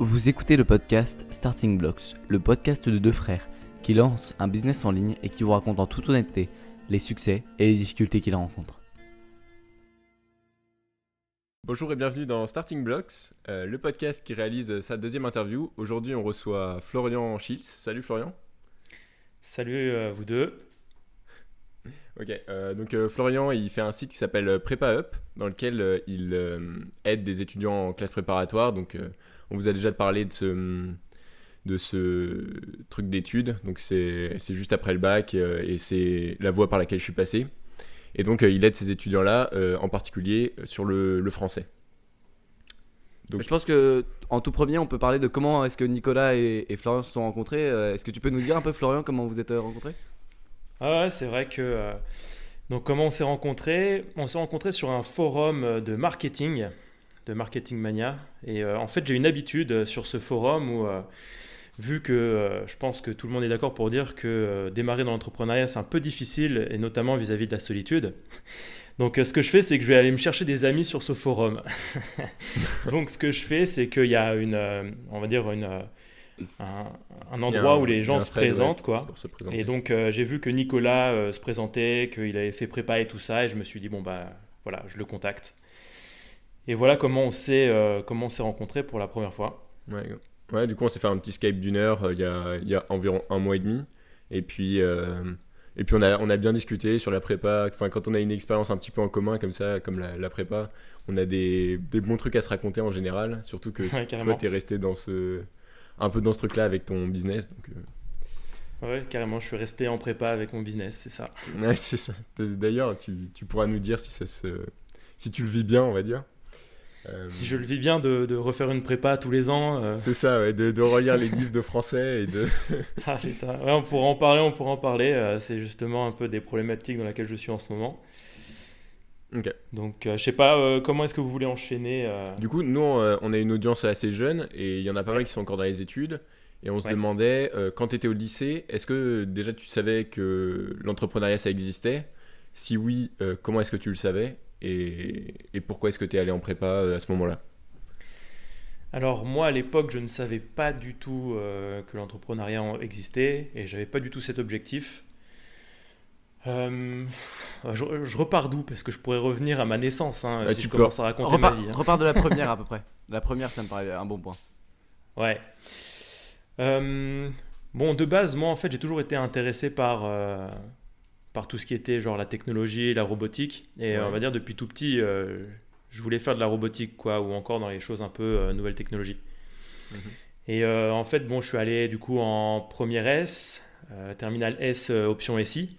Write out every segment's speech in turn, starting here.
Vous écoutez le podcast Starting Blocks, le podcast de deux frères qui lancent un business en ligne et qui vous racontent en toute honnêteté les succès et les difficultés qu'ils rencontrent. Bonjour et bienvenue dans Starting Blocks, euh, le podcast qui réalise sa deuxième interview. Aujourd'hui, on reçoit Florian Schiltz. Salut Florian. Salut euh, vous deux. Ok, euh, donc euh, Florian, il fait un site qui s'appelle euh, Prépa Up, dans lequel il aide des étudiants en classe préparatoire. Donc, on vous a déjà parlé de ce, de ce truc d'études. Donc, c'est juste après le bac et c'est la voie par laquelle je suis passé. Et donc, il aide ces étudiants-là, en particulier sur le, le français. Donc- Je pense que en tout premier, on peut parler de comment est-ce que Nicolas et, Florian se sont rencontrés. Est-ce que tu peux nous dire un peu, Florian, comment vous êtes rencontrés? Ah ouais, c'est vrai que. euh, donc, comment on s'est rencontrés? On s'est rencontrés sur un forum euh, de marketing, de Marketing Mania. Et euh, en fait, j'ai une habitude sur ce forum où, vu que je pense que tout le monde est d'accord pour dire que démarrer dans l'entrepreneuriat, c'est un peu difficile, et notamment vis-à-vis de la solitude. Donc, ce que je fais, c'est que je vais aller me chercher des amis sur ce forum. Donc, ce que je fais, c'est qu'il y a une, on va dire, une, un, endroit un- où les gens se thread, ouais, présentent, quoi. Se. Et donc euh, j'ai vu que Nicolas euh, se présentait, qu'il avait fait prépa et tout ça, et je me suis dit bon bah voilà, je le contacte. Et voilà comment on s'est euh, rencontrés pour la première fois. Ouais, ouais, du coup, on s'est fait un petit Skype d'une heure euh, il y, a, y a environ un mois et demi. Et puis, et puis on, a, on a bien discuté sur la prépa. Enfin, quand on a une expérience un petit peu en commun, comme ça, comme la, la prépa, on a des, des bons trucs à se raconter en général. Surtout que Ouais, toi, carrément. t'es resté dans ce, un peu dans ce truc-là avec ton business. Donc, euh, Ouais, carrément, je suis resté en prépa avec mon business, c'est ça. ouais, c'est ça. D'ailleurs, tu, tu pourras nous dire si, ça se, si tu le vis bien, on va dire. Euh, Si je le vis bien de, de refaire une prépa tous les ans. euh, C'est ça, ouais, de, de relire les livres de français et de. ah, putain. Ouais, on pourra en parler, on pourra en parler. c'est justement un peu des problématiques dans lesquelles je suis en ce moment. Ok. Donc euh, je sais pas euh, comment est-ce que vous voulez enchaîner. euh, Du coup, nous, on, euh, on a une audience assez jeune et il y en a pas mal qui sont encore dans les études. Et on se Ouais. demandait, quand tu étais au lycée, est-ce que déjà tu savais que l'entrepreneuriat ça existait? Si oui, comment est-ce que tu le savais? Et, et pourquoi est-ce que tu es allé en prépa à ce moment-là? Alors moi à l'époque je ne savais pas du tout que l'entrepreneuriat en- existait et j'avais pas du tout cet objectif. Euh, je, je repars d'où? Parce que je pourrais revenir à ma naissance hein, Ah, si tu je peux- commence à raconter repars, ma vie. hein. repars de la première à peu près. La première, ça me paraît un bon point. Ouais. Euh, bon de base moi en fait j'ai toujours été intéressé par euh, par tout ce qui était genre la technologie, la robotique et Ouais. on va dire depuis tout petit euh, je voulais faire de la robotique quoi ou encore dans les choses un peu euh, nouvelles technologies. Mhm. Et euh, en fait, bon, je suis allé du coup en première S, euh, terminale S, euh, option SI.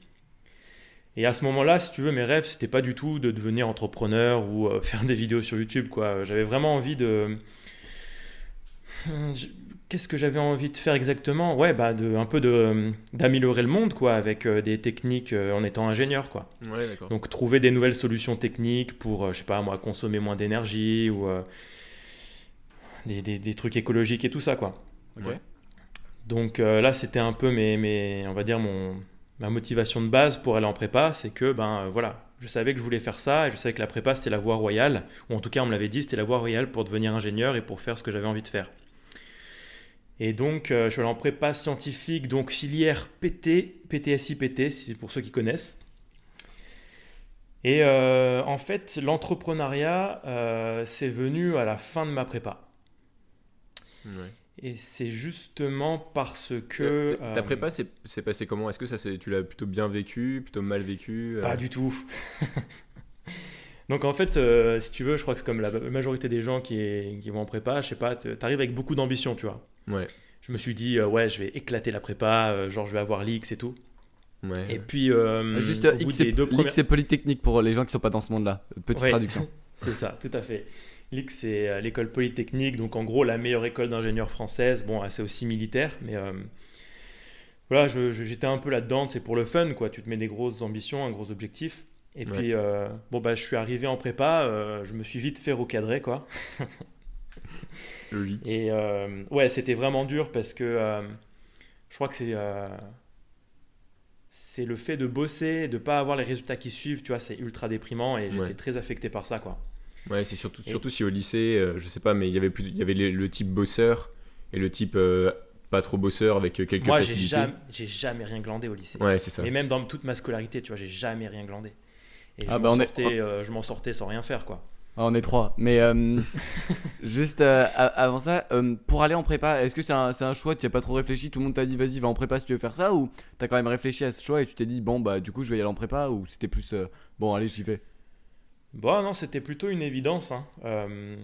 Et à ce moment-là, si tu veux, mes rêves, c'était pas du tout de devenir entrepreneur ou euh, faire des vidéos sur YouTube, quoi. J'avais vraiment envie de. Hmm, Qu'est-ce que j'avais envie de faire exactement? Ouais, bah, de, un peu de, d'améliorer le monde, quoi, avec euh, des techniques euh, en étant ingénieur, quoi. Ouais, d'accord. Donc trouver des nouvelles solutions techniques pour, je sais pas moi, consommer moins d'énergie ou des, des- des trucs écologiques et tout ça quoi. Ouais. Donc là c'était un peu mes, mes- on va dire mon, ma motivation de base pour aller en prépa, c'est que ben euh, voilà, je savais que je voulais faire ça et je savais que la prépa c'était la voie royale, ou en tout cas on me l'avait dit c'était la voie royale pour devenir ingénieur et pour faire ce que j'avais envie de faire. Et donc euh, je suis allé en prépa scientifique, donc filière PT, PTSI PT, si- pour ceux qui connaissent. Et euh, en fait, l'entrepreneuriat, c'est venu à la fin de ma prépa. Et c'est justement parce que... Euh, ta- Ta euh, prépa, c'est c'est passé comment? Est-ce que ça, tu l'as plutôt bien vécu, plutôt mal vécu euh? Pas du tout. Donc en fait, euh, si tu veux, je crois que c'est comme la majorité des gens qui, qui vont en prépa, je sais pas, tu arrives avec beaucoup d'ambition, tu vois. Ouais. Je me suis dit, euh, ouais, je vais éclater la prépa, euh, genre je vais avoir l'X et tout. Ouais. Et puis, euh, Juste euh, X, c'est premières- Polytechnique pour les gens qui sont pas dans ce monde-là. Petite Ouais. traduction. C'est ça, tout à fait. L'IX, c'est euh, l'école polytechnique, donc en gros la meilleure école d'ingénieurs française. Bon, c'est aussi militaire, mais euh, voilà, j'étais un peu là-dedans, c'est pour le fun, quoi. Tu te mets des grosses ambitions, un gros objectif. Et Ouais. puis, euh, bon, bah, je suis arrivé en prépa, euh, je me suis vite fait recadrer, quoi. Logique. Et ouais, c'était vraiment dur parce que je crois que c'est c'est le fait de bosser, de pas avoir les résultats qui suivent, tu vois, c'est ultra déprimant et j'étais Ouais. très affecté par ça, quoi. Ouais, c'est surtout, Et- surtout si au lycée, euh, je sais pas, mais il y avait, plus, il y avait le type bosseur et le type euh, pas trop bosseur avec euh, quelques Moi, j'ai facilités. jamais, j'ai jamais rien glandé au lycée. Ouais, c'est ça. Et même dans toute ma scolarité, tu vois, j'ai jamais rien glandé. Et Ah je bah m'en on est- sortais, euh, je m'en sortais sans rien faire, quoi. Ah, on est trois. Mais euh, juste euh, a- avant ça, euh, pour aller en prépa, est-ce que c'est un, c'est un choix Tu as pas trop réfléchi Tout le monde t'a dit vas-y, va en prépa si tu veux faire ça Ou t'as quand même réfléchi à ce choix et tu t'es dit bon, bah du coup, je vais y aller en prépa Ou c'était plus euh, bon, allez, j'y vais? Bon, non, c'était plutôt une évidence. hein. Euh,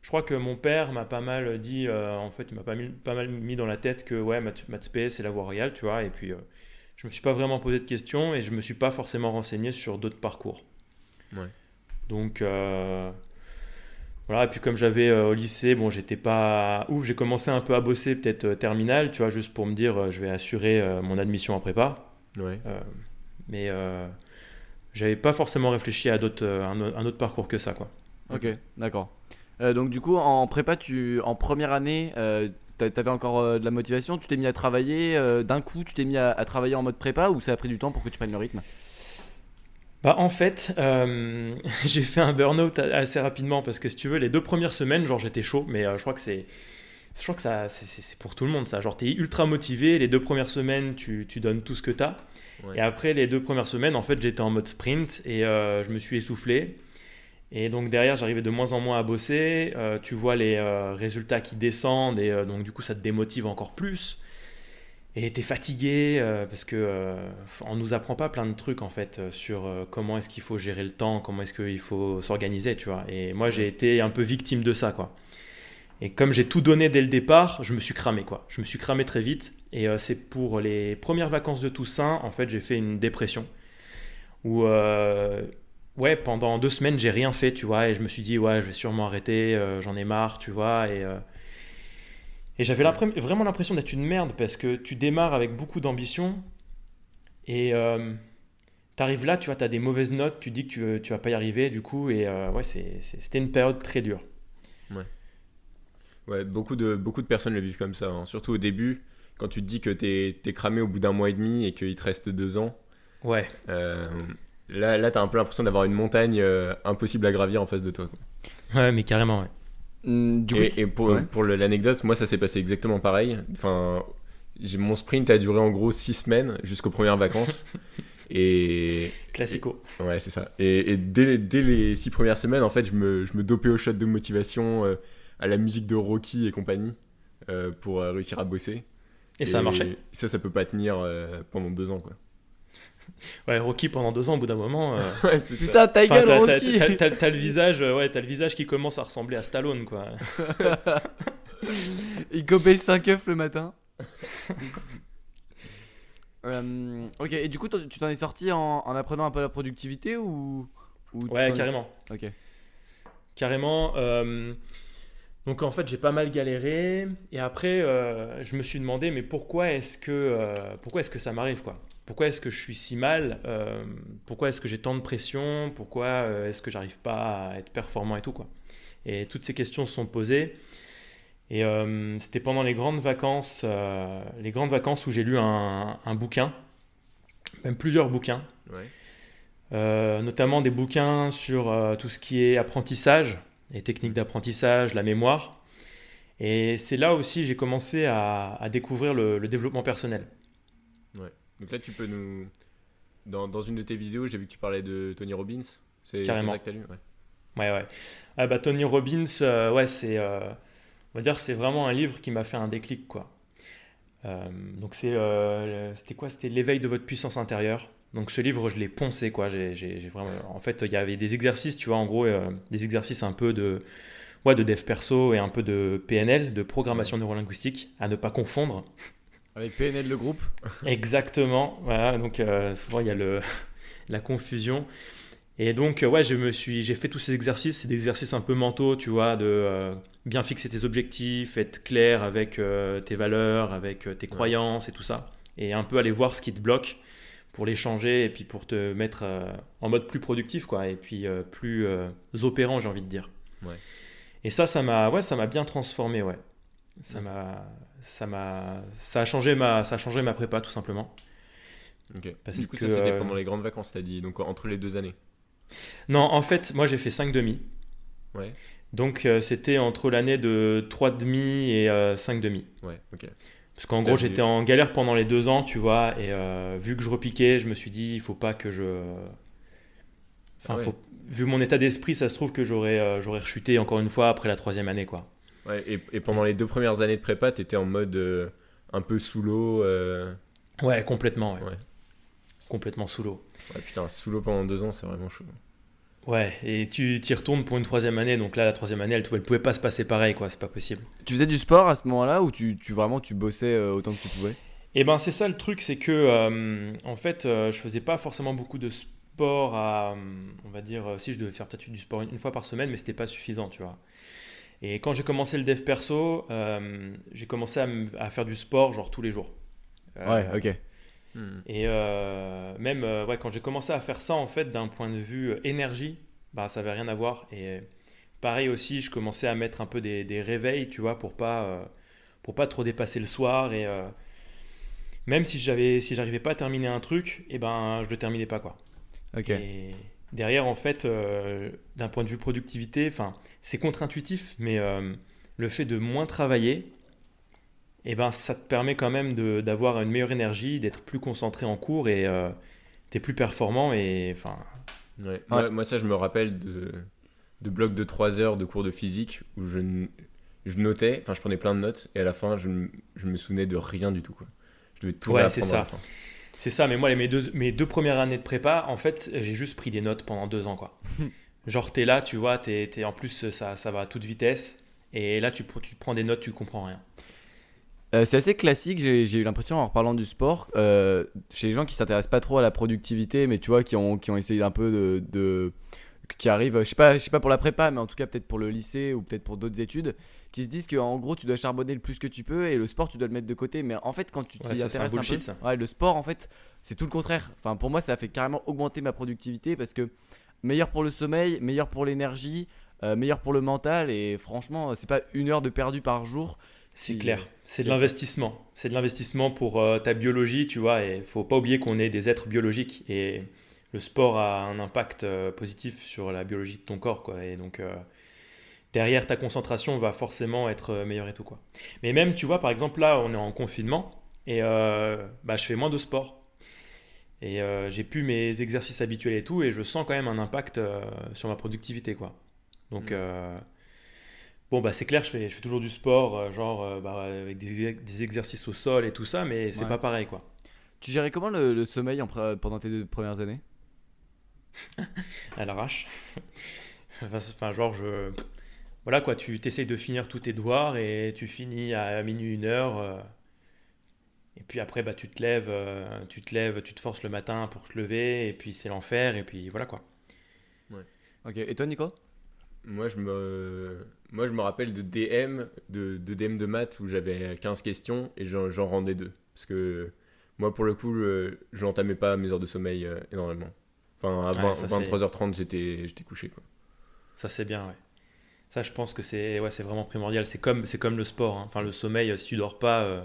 je crois que mon père m'a pas mal dit, euh, en fait, il m'a pas, mis- pas mal mis dans la tête que ouais, maths, c'est la voie royale, tu vois. Et puis, euh, je me suis pas vraiment posé de questions et je me suis pas forcément renseigné sur d'autres parcours. Ouais. Donc, euh, voilà. Et puis, comme j'avais euh, au lycée, bon, j'étais pas ouf, j'ai commencé un peu à bosser, peut-être euh, terminale, tu vois, juste pour me dire, euh, je vais assurer euh, mon admission en prépa. Ouais. Euh, mais euh, j'avais pas forcément réfléchi à d'autres, euh, un, autre parcours que ça, quoi. Ok, d'accord. Euh, donc du coup, en prépa, tu, en première année, euh, t'a- t'avais encore euh, de la motivation Tu t'es mis à travailler d'un coup Tu t'es mis à, à travailler en mode prépa Ou ça a pris du temps pour que tu prennes le rythme? Bah en fait, j'ai fait un burn-out assez rapidement parce que si tu veux, les deux premières semaines, genre j'étais chaud, mais je crois que c'est, je crois que ça, c'est pour tout le monde ça. Genre t'es ultra motivé, les deux premières semaines, tu, tu donnes tout ce que t'as, Ouais. et après les deux premières semaines, en fait, j'étais en mode sprint et euh, je me suis essoufflé. Et donc derrière, j'arrivais de moins en moins à bosser. Euh, tu vois les euh, résultats qui descendent et donc du coup, ça te démotive encore plus. Et t'es fatigué parce que on nous apprend pas plein de trucs en fait sur comment est-ce qu'il faut gérer le temps, comment est-ce qu'il faut s'organiser, tu vois. Et moi, j'ai été un peu victime de ça, quoi. Et comme j'ai tout donné dès le départ, je me suis cramé, quoi. Je me suis cramé très vite. Et euh, c'est pour les premières vacances de Toussaint, en fait, j'ai fait une dépression où euh, ouais, pendant deux semaines, j'ai rien fait, tu vois, et je me suis dit, ouais, je vais sûrement arrêter, euh, j'en ai marre, tu vois, et, et j'avais vraiment l'impression d'être une merde parce que tu démarres avec beaucoup d'ambition et t'arrives là, tu vois, t'as des mauvaises notes, tu dis que tu, tu vas pas y arriver, du coup, et ouais, c'était une période très dure. Ouais, beaucoup de, beaucoup de personnes le vivent comme ça. hein. Surtout au début, quand tu te dis que t'es es cramé au bout d'un mois et demi et qu'il te reste deux ans. Ouais, euh, là, là t'as un peu l'impression d'avoir une montagne euh, impossible à gravir en face de toi. quoi. ouais, mais carrément, ouais. Du coup, Et, et pour, ouais. pour l'anecdote, moi ça s'est passé exactement pareil. Enfin, mon sprint a duré en gros six semaines jusqu'aux premières vacances. et Classico. ouais, c'est ça. Et, et dès, les- dès les six premières semaines, en fait, je me, je me dopais au shot de motivation, euh, à la musique de Rocky et compagnie, euh, pour euh, réussir à bosser. Et, ça a marché. Ça, ça peut pas tenir euh, pendant deux ans, quoi. Ouais, Rocky pendant deux ans, au bout d'un moment. euh, Ouais, putain, ta gueule, Rocky t'as- le visage, ouais, t'as le visage qui commence à ressembler à Stallone, quoi. Il copait 5 œufs le matin. Euh, ok, et du coup, tu t'en es sorti en, en apprenant un peu la productivité ou, ou Ouais, es- carrément. Ok. Carrément. euh, donc en fait, j'ai pas mal galéré. Et après, euh, je me suis demandé, mais pourquoi est-ce que, euh, pourquoi est-ce que ça m'arrive, quoi? Pourquoi est-ce que je suis si mal? Euh, Pourquoi est-ce que j'ai tant de pression? Pourquoi est-ce que j'arrive pas à être performant et tout, quoi? Et toutes ces questions se sont posées. Et c'était pendant les grandes vacances, les grandes vacances où j'ai lu un, un bouquin, même plusieurs bouquins, Ouais. notamment des bouquins sur tout ce qui est apprentissage, les techniques d'apprentissage, la mémoire. Et c'est là aussi j'ai commencé à, à découvrir le, le développement personnel. Donc là, tu peux nous. Dans, dans une de tes vidéos, j'ai vu que tu parlais de Tony Robbins. C'est ça que t'as lu ouais. Ouais, ouais. Ah bah, Tony Robbins, euh, ouais, c'est, euh, on va dire, c'est vraiment un livre qui m'a fait un déclic, quoi. Euh, donc c'est, c'était quoi? C'était l'éveil de votre puissance intérieure. Donc ce livre, je l'ai poncé, quoi. J'ai, vraiment, en fait, il y avait des exercices, tu vois, en gros, euh, des exercices un peu de, ouais, de dev perso et un peu de PNL, de programmation neurolinguistique, à ne pas confondre. Avec PNL le groupe. Exactement. Voilà, donc euh, souvent il y a le, la confusion. Et donc, euh, ouais, je me suis, j'ai fait tous ces exercices, c'est des exercices un peu mentaux, tu vois, de euh, bien fixer tes objectifs, être clair avec tes valeurs, avec tes croyances et tout ça. Et un peu aller voir ce qui te bloque pour les changer et puis pour te mettre euh, en mode plus productif, quoi, et puis euh, plus euh, opérant, j'ai envie de dire. Ouais. Et ça, ça m'a, ouais, ça m'a bien transformé, ouais. Ça Ouais. m'a, ça m'a, ça a changé ma, ça a changé ma prépa tout simplement. Parce du coup, que, ça, c'était pendant les grandes vacances, t'as dit. Donc entre les deux années. Non, en fait, moi j'ai fait 5 demi. Ouais. Donc euh, c'était entre l'année de 3,5 et euh, 5,5. Ouais, ok. Parce qu'en gros, j'étais en galère pendant les deux ans, tu vois, et euh, vu que je repiquais, je me suis dit, il faut pas que je. Enfin, Ah ouais. faut- vu mon état d'esprit, ça se trouve que j'aurais euh, j'aurais rechuté encore une fois après la troisième année, quoi. Ouais, et, et pendant les deux premières années de prépa, t'étais en mode euh, un peu sous l'eau. Ouais, complètement, ouais. Ouais. Complètement sous l'eau. Ouais, putain, sous l'eau pendant deux ans, c'est vraiment chaud. Ouais, et tu t'y retournes pour une troisième année, donc là, la troisième année, elle, elle pouvait pas se passer pareil, quoi, c'est pas possible. Tu faisais du sport à ce moment-là ou tu, tu vraiment tu bossais euh, autant que tu pouvais? Et ben c'est ça le truc, c'est que euh, en fait euh, je faisais pas forcément beaucoup de sport à, on va dire, si je devais faire peut-être du sport une fois par semaine, mais c'était pas suffisant, tu vois. Et quand j'ai commencé le dev perso, euh, j'ai commencé à, faire du sport genre tous les jours. Ouais, ok. Hmm. Et euh, même euh, ouais, quand j'ai commencé à faire ça, en fait, d'un point de vue euh, énergie, bah, ça avait rien à voir. Et pareil aussi, je commençais à mettre un peu des, des réveils, tu vois, pour pas, euh, pour pas trop dépasser le soir. Et même si j'avais, si j'arrivais pas à terminer un truc, et ben, je le terminais pas, quoi. Ok. Et derrière, en fait, d'un point de vue productivité, enfin, c'est contre-intuitif, mais le fait de moins travailler, eh ben, ça te permet quand même de- d'avoir une meilleure énergie, d'être plus concentré en cours et tu es plus performant. Et enfin, Ouais. Moi, moi, ça, je me rappelle de, de blocs de 3 heures de cours de physique où je, je notais, enfin, je prenais plein de notes et à la fin, je, je me souvenais de rien du tout. Quoi. Je devais tout Ouais, c'est à la ça. fin. c'est ça. Mais moi, les- mes deux, mes deux premières années de prépa, en fait, j'ai juste pris des notes pendant deux ans. Quoi. Genre, tu es là, tu vois, t'es, t'es- en plus, ça, ça va à toute vitesse. Et là, tu, tu prends des notes, tu comprends rien. Euh, c'est assez classique, j'ai eu l'impression en reparlant du sport, euh, chez les gens qui s'intéressent pas trop à la productivité, mais tu vois, qui ont, qui ont essayé un peu de, de- qui arrivent, je sais pas, je sais pas pour la prépa, mais en tout cas peut-être pour le lycée ou peut-être pour d'autres études, qui se disent qu'en gros tu dois charbonner le plus que tu peux et le sport tu dois le mettre de côté, mais en fait quand tu t'y intéresses un, bullshit, peu, ça. ouais, le sport en fait c'est tout le contraire. Enfin pour moi ça a fait carrément augmenter ma productivité parce que meilleur pour le sommeil, meilleur pour l'énergie, euh, meilleur pour le mental et franchement c'est pas une heure de perdu par jour. C'est clair, c'est de l'investissement. C'est de l'investissement pour euh, ta biologie, tu vois, et faut pas oublier qu'on est des êtres biologiques et le sport a un impact euh, positif sur la biologie de ton corps, quoi. Et donc euh, derrière ta concentration va forcément être meilleure et tout, quoi. Mais même, tu vois, par exemple là, on est en confinement et bah, je fais moins de sport. Et j'ai plus mes exercices habituels et tout, et je sens quand même un impact sur ma productivité, quoi. Donc, Mm. Bon, bah, c'est clair, je fais, je fais toujours du sport, euh, genre euh, bah, avec des, des exercices au sol et tout ça, mais c'est Ouais. pas pareil, quoi. Tu gérais comment le, le sommeil en pendant tes deux premières années? À l'arrache. enfin, genre, je. Voilà quoi, tu t'essayes de finir tous tes devoirs et tu finis à minuit, une heure. euh, Et puis après, bah, tu te lèves, euh, tu te lèves, tu te forces le matin pour te lever, et puis c'est l'enfer, et puis voilà quoi. Ok, et toi Nico? Moi, je me, moi, je me rappelle de DM, de, de DM de maths où j'avais 15 questions et j'en rendais deux. Parce que moi, pour le coup, le- je n'entamais pas mes heures de sommeil euh, énormément. Enfin, à Ouais, 20 ça, c'est- 23h30, j'étais couché. Quoi. Ça c'est bien, ouais. Ça, je pense que c'est ouais, vraiment primordial. C'est comme, comme le sport. hein. Enfin, le sommeil, euh, si tu dors pas, euh,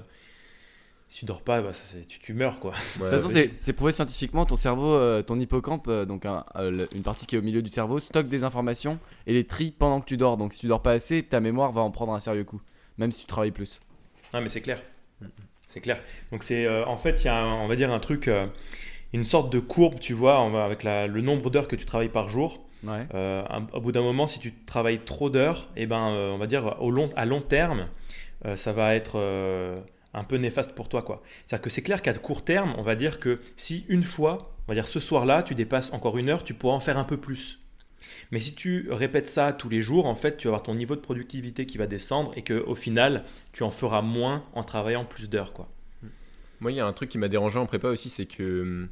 si tu dors pas, bah, ça, c'est- tu, tu meurs quoi. De toute façon, c'est c'est prouvé scientifiquement, ton cerveau, euh, ton hippocampe, euh, donc un- euh, le- une partie qui est au milieu du cerveau, stocke des informations et les trie pendant que tu dors. Donc si tu dors pas assez, ta mémoire va en prendre un sérieux coup, même si tu travailles plus. Ah, mais c'est clair. C'est clair. Donc, c'est euh, en fait, il y a, un- on va dire, un truc, euh, une sorte de courbe, tu vois, on va- avec la- le nombre d'heures que tu travailles par jour. Ouais. Euh, un- au bout d'un moment, si tu travailles trop d'heures, et ben, euh, on va dire, au long, à long terme, euh, ça va être euh, un peu néfaste pour toi. quoi. C'est-à-dire que c'est clair qu'à court terme, on va dire que si une fois, on va dire ce soir-là, tu dépasses encore une heure, tu pourras en faire un peu plus. Mais si tu répètes ça tous les jours, en fait, tu vas avoir ton niveau de productivité qui va descendre et qu'au final, tu en feras moins en travaillant plus d'heures. quoi. Moi, il y a un truc qui m'a dérangé en prépa aussi, c'est que hum,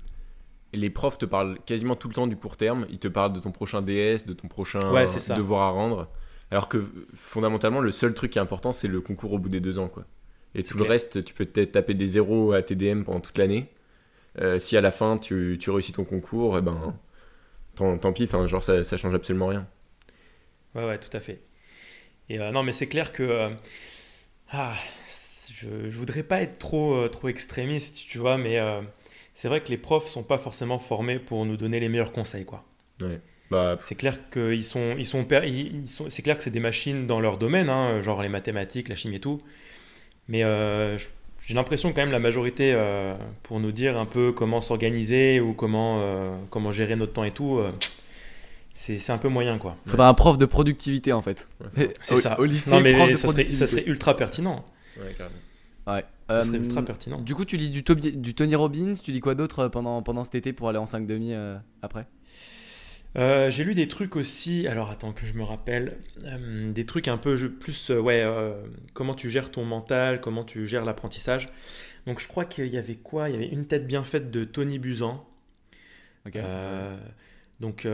les profs te parlent quasiment tout le temps du court terme. Ils te parlent de ton prochain DS, de ton prochain Ouais, devoir à rendre. Alors que fondamentalement, le seul truc qui est important, c'est le concours au bout des deux ans. Quoi. Et tout le reste, tu peux peut-être taper des zéros à TDM pendant toute l'année. Euh, si à la fin, tu, tu réussis ton concours, eh ben, tant, tant pis, enfin, genre, ça, ça change absolument rien. Ouais, ouais, tout à fait. Et euh, non, mais c'est clair que euh, ah, je, je voudrais pas être trop, trop extrémiste, tu vois, mais c'est vrai que les profs sont pas forcément formés pour nous donner les meilleurs conseils, quoi. Ouais. Bah, C'est clair sont, ils sont, ils ils sont- c'est clair que c'est des machines dans leur domaine, hein, genre les mathématiques, la chimie et tout. Mais euh, j'ai l'impression que quand même la majorité, euh, pour nous dire un peu comment s'organiser ou comment, euh, comment gérer notre temps et tout, euh, c'est c'est un peu moyen quoi. Faudra un prof de productivité en fait. C'est ça. Au lycée, non mais prof de ça serait, productivité. ça serait ultra pertinent. ouais, carrément. Ouais. Ça serait ultra pertinent. Du coup, tu lis du, Toby- du Tony Robbins, tu lis quoi d'autre pendant, pendant cet été pour aller en 5 demi euh, après? Euh, j'ai lu des trucs aussi, alors attends que je me rappelle, euh, des trucs un peu je- plus, euh, ouais, comment tu gères ton mental, comment tu gères l'apprentissage. Donc je crois qu'il y avait quoi? Il y avait une tête bien faite de Tony Buzan. Donc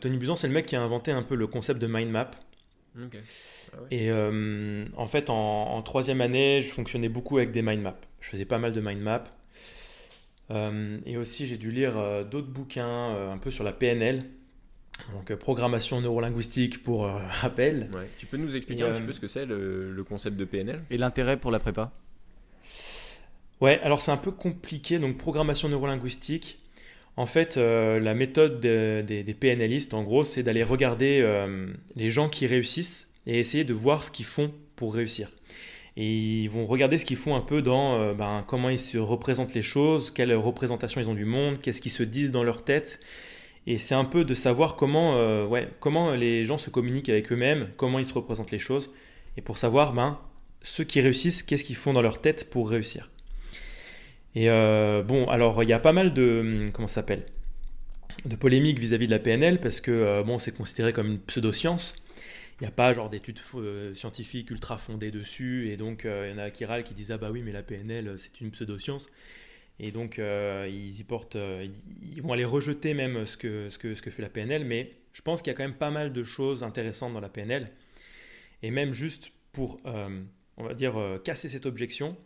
Tony Buzan, c'est le mec qui a inventé un peu le concept de mind map. Ah ouais. Et en fait, en, en troisième année, je fonctionnais beaucoup avec des mind maps. Je faisais pas mal de mind maps. Et aussi, j'ai dû lire d'autres bouquins un peu sur la PNL. Donc, euh, programmation neurolinguistique pour euh, rappel. Ouais. Tu peux nous expliquer Et, un petit euh, peu ce que c'est le, le concept de PNL Et l'intérêt pour la prépa? Ouais, alors c'est un peu compliqué. Donc, programmation neurolinguistique. En fait, euh, la méthode de- des, des PNListes, en gros, c'est d'aller regarder euh, les gens qui réussissent et essayer de voir ce qu'ils font pour réussir. Et ils vont regarder ce qu'ils font un peu dans euh, ben, comment ils se représentent les choses, quelle représentation ils ont du monde, qu'est-ce qu'ils se disent dans leur tête. Et c'est un peu de savoir comment, euh, ouais, comment les gens se communiquent avec eux-mêmes, comment ils se représentent les choses. Et pour savoir, ben, ceux qui réussissent, qu'est-ce qu'ils font dans leur tête pour réussir. Et euh, bon, alors il y a pas mal de hum, comment s'appelle de polémiques vis-à-vis de la PNL parce que euh, bon, c'est considéré comme une pseudo-science. Il n'y a pas genre d'études scientifiques ultra fondées dessus et donc il y en a qui râlent qui disent ah bah oui mais la PNL c'est une pseudo-science et donc euh, ils y portent euh, ils- vont aller rejeter même ce que, ce que ce que fait la PNL mais je pense qu'il y a quand même pas mal de choses intéressantes dans la PNL et même juste pour euh, on va dire casser cette objection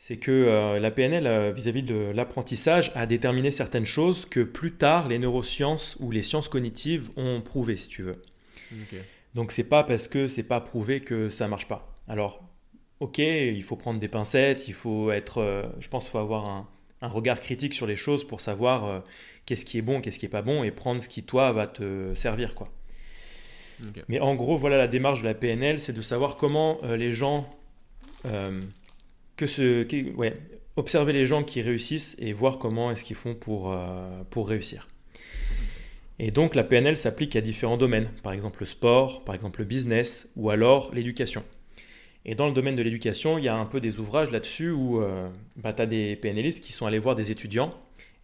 c'est que la PNL, vis-à-vis de l'apprentissage, a déterminé certaines choses que plus tard les neurosciences ou les sciences cognitives ont prouvées, si tu veux. Ok. Donc c'est pas parce que c'est pas prouvé que ça marche pas. Alors, ok, il faut prendre des pincettes, il faut être, je pense, qu'il faut avoir un, un regard critique sur les choses pour savoir euh, qu'est-ce qui est bon, qu'est-ce qui est pas bon, et prendre ce qui toi va te servir, quoi. Mais en gros, voilà la démarche de la PNL, c'est de savoir comment euh, les gens, euh, que ce, que- ouais, observer les gens qui réussissent et voir comment est-ce qu'ils font pour, pour réussir. Et donc la PNL s'applique à différents domaines, par exemple le sport, par exemple le business ou alors l'éducation. Et dans le domaine de l'éducation, il y a un peu des ouvrages là-dessus où tu as des PNListes qui sont allés voir des étudiants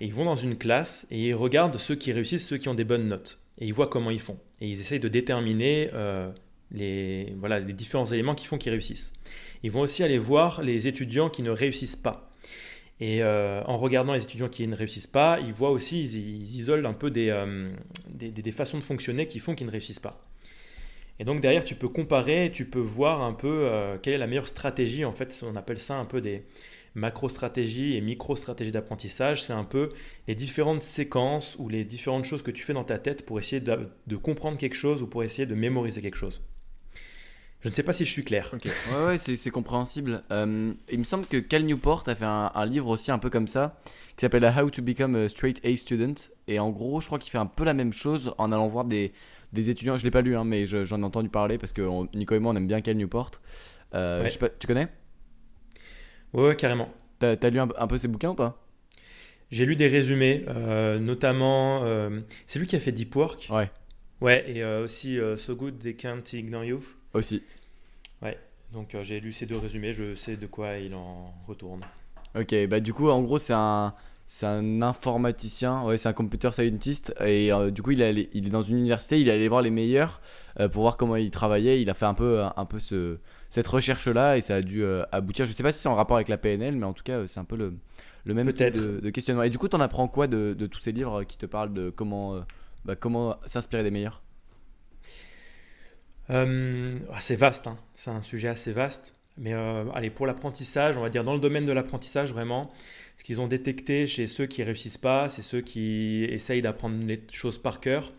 et ils vont dans une classe et ils regardent ceux qui réussissent, ceux qui ont des bonnes notes. Et ils voient comment ils font. Et ils essayent de déterminer euh, les, voilà, les différents éléments qui font qu'ils réussissent. Ils vont aussi aller voir les étudiants qui ne réussissent pas. Et euh, en regardant les étudiants qui ne réussissent pas, ils voient aussi, ils, isolent un peu euh, des, des- des façons de fonctionner qui font qu'ils ne réussissent pas. Et donc derrière, tu peux comparer, tu peux voir un peu euh, quelle est la meilleure stratégie. En fait, on appelle ça un peu des macro-stratégies et micro-stratégies d'apprentissage. C'est un peu les différentes séquences ou les différentes choses que tu fais dans ta tête pour essayer de, comprendre quelque chose ou pour essayer de mémoriser quelque chose. Je ne sais pas si je suis clair. Ok. Ouais, c'est compréhensible. Euh, il me semble que Cal Newport a fait un, un livre aussi un peu comme ça, qui s'appelle How to Become a Straight A Student. Et en gros, je crois qu'il fait un peu la même chose en allant voir des, des étudiants. Je l'ai pas lu, hein, mais je- j'en ai entendu parler parce que on- Nico et moi, on aime bien Cal Newport. Euh, Ouais. je sais pas, tu connais? Ouais, ouais, carrément. T'as as lu un, un peu ses bouquins ou pas? J'ai lu des résumés, euh, notamment. euh, c'est lui qui a fait Deep Work? Ouais, Ouais, et euh, aussi So Good They Can't Ignore You. aussi. Donc euh, j'ai lu ces deux résumés, je sais de quoi il en retourne. Ok, bah du coup, en gros, c'est un, c'est un informaticien, ouais, c'est un computer scientist, et euh, du coup, il est, allé- il est dans une université, il est allé voir les meilleurs euh, pour voir comment ils travaillaient. Il a fait un peu, un peu ce, cette recherche-là, et ça a dû euh, aboutir. Je sais pas si c'est en rapport avec la PNL, mais en tout cas, euh, c'est un peu le, le même type de, de questionnement. Et du coup, t'en apprends quoi de, de tous ces livres qui te parlent de comment, euh, bah, comment s'inspirer des meilleurs? Euh, ah, c'est vaste, hein. c'est un sujet assez vaste. Mais euh, allez, pour l'apprentissage, on va dire dans le domaine de l'apprentissage, vraiment, ce qu'ils ont détecté chez ceux qui réussissent pas, c'est ceux qui essayent d'apprendre les choses par cœur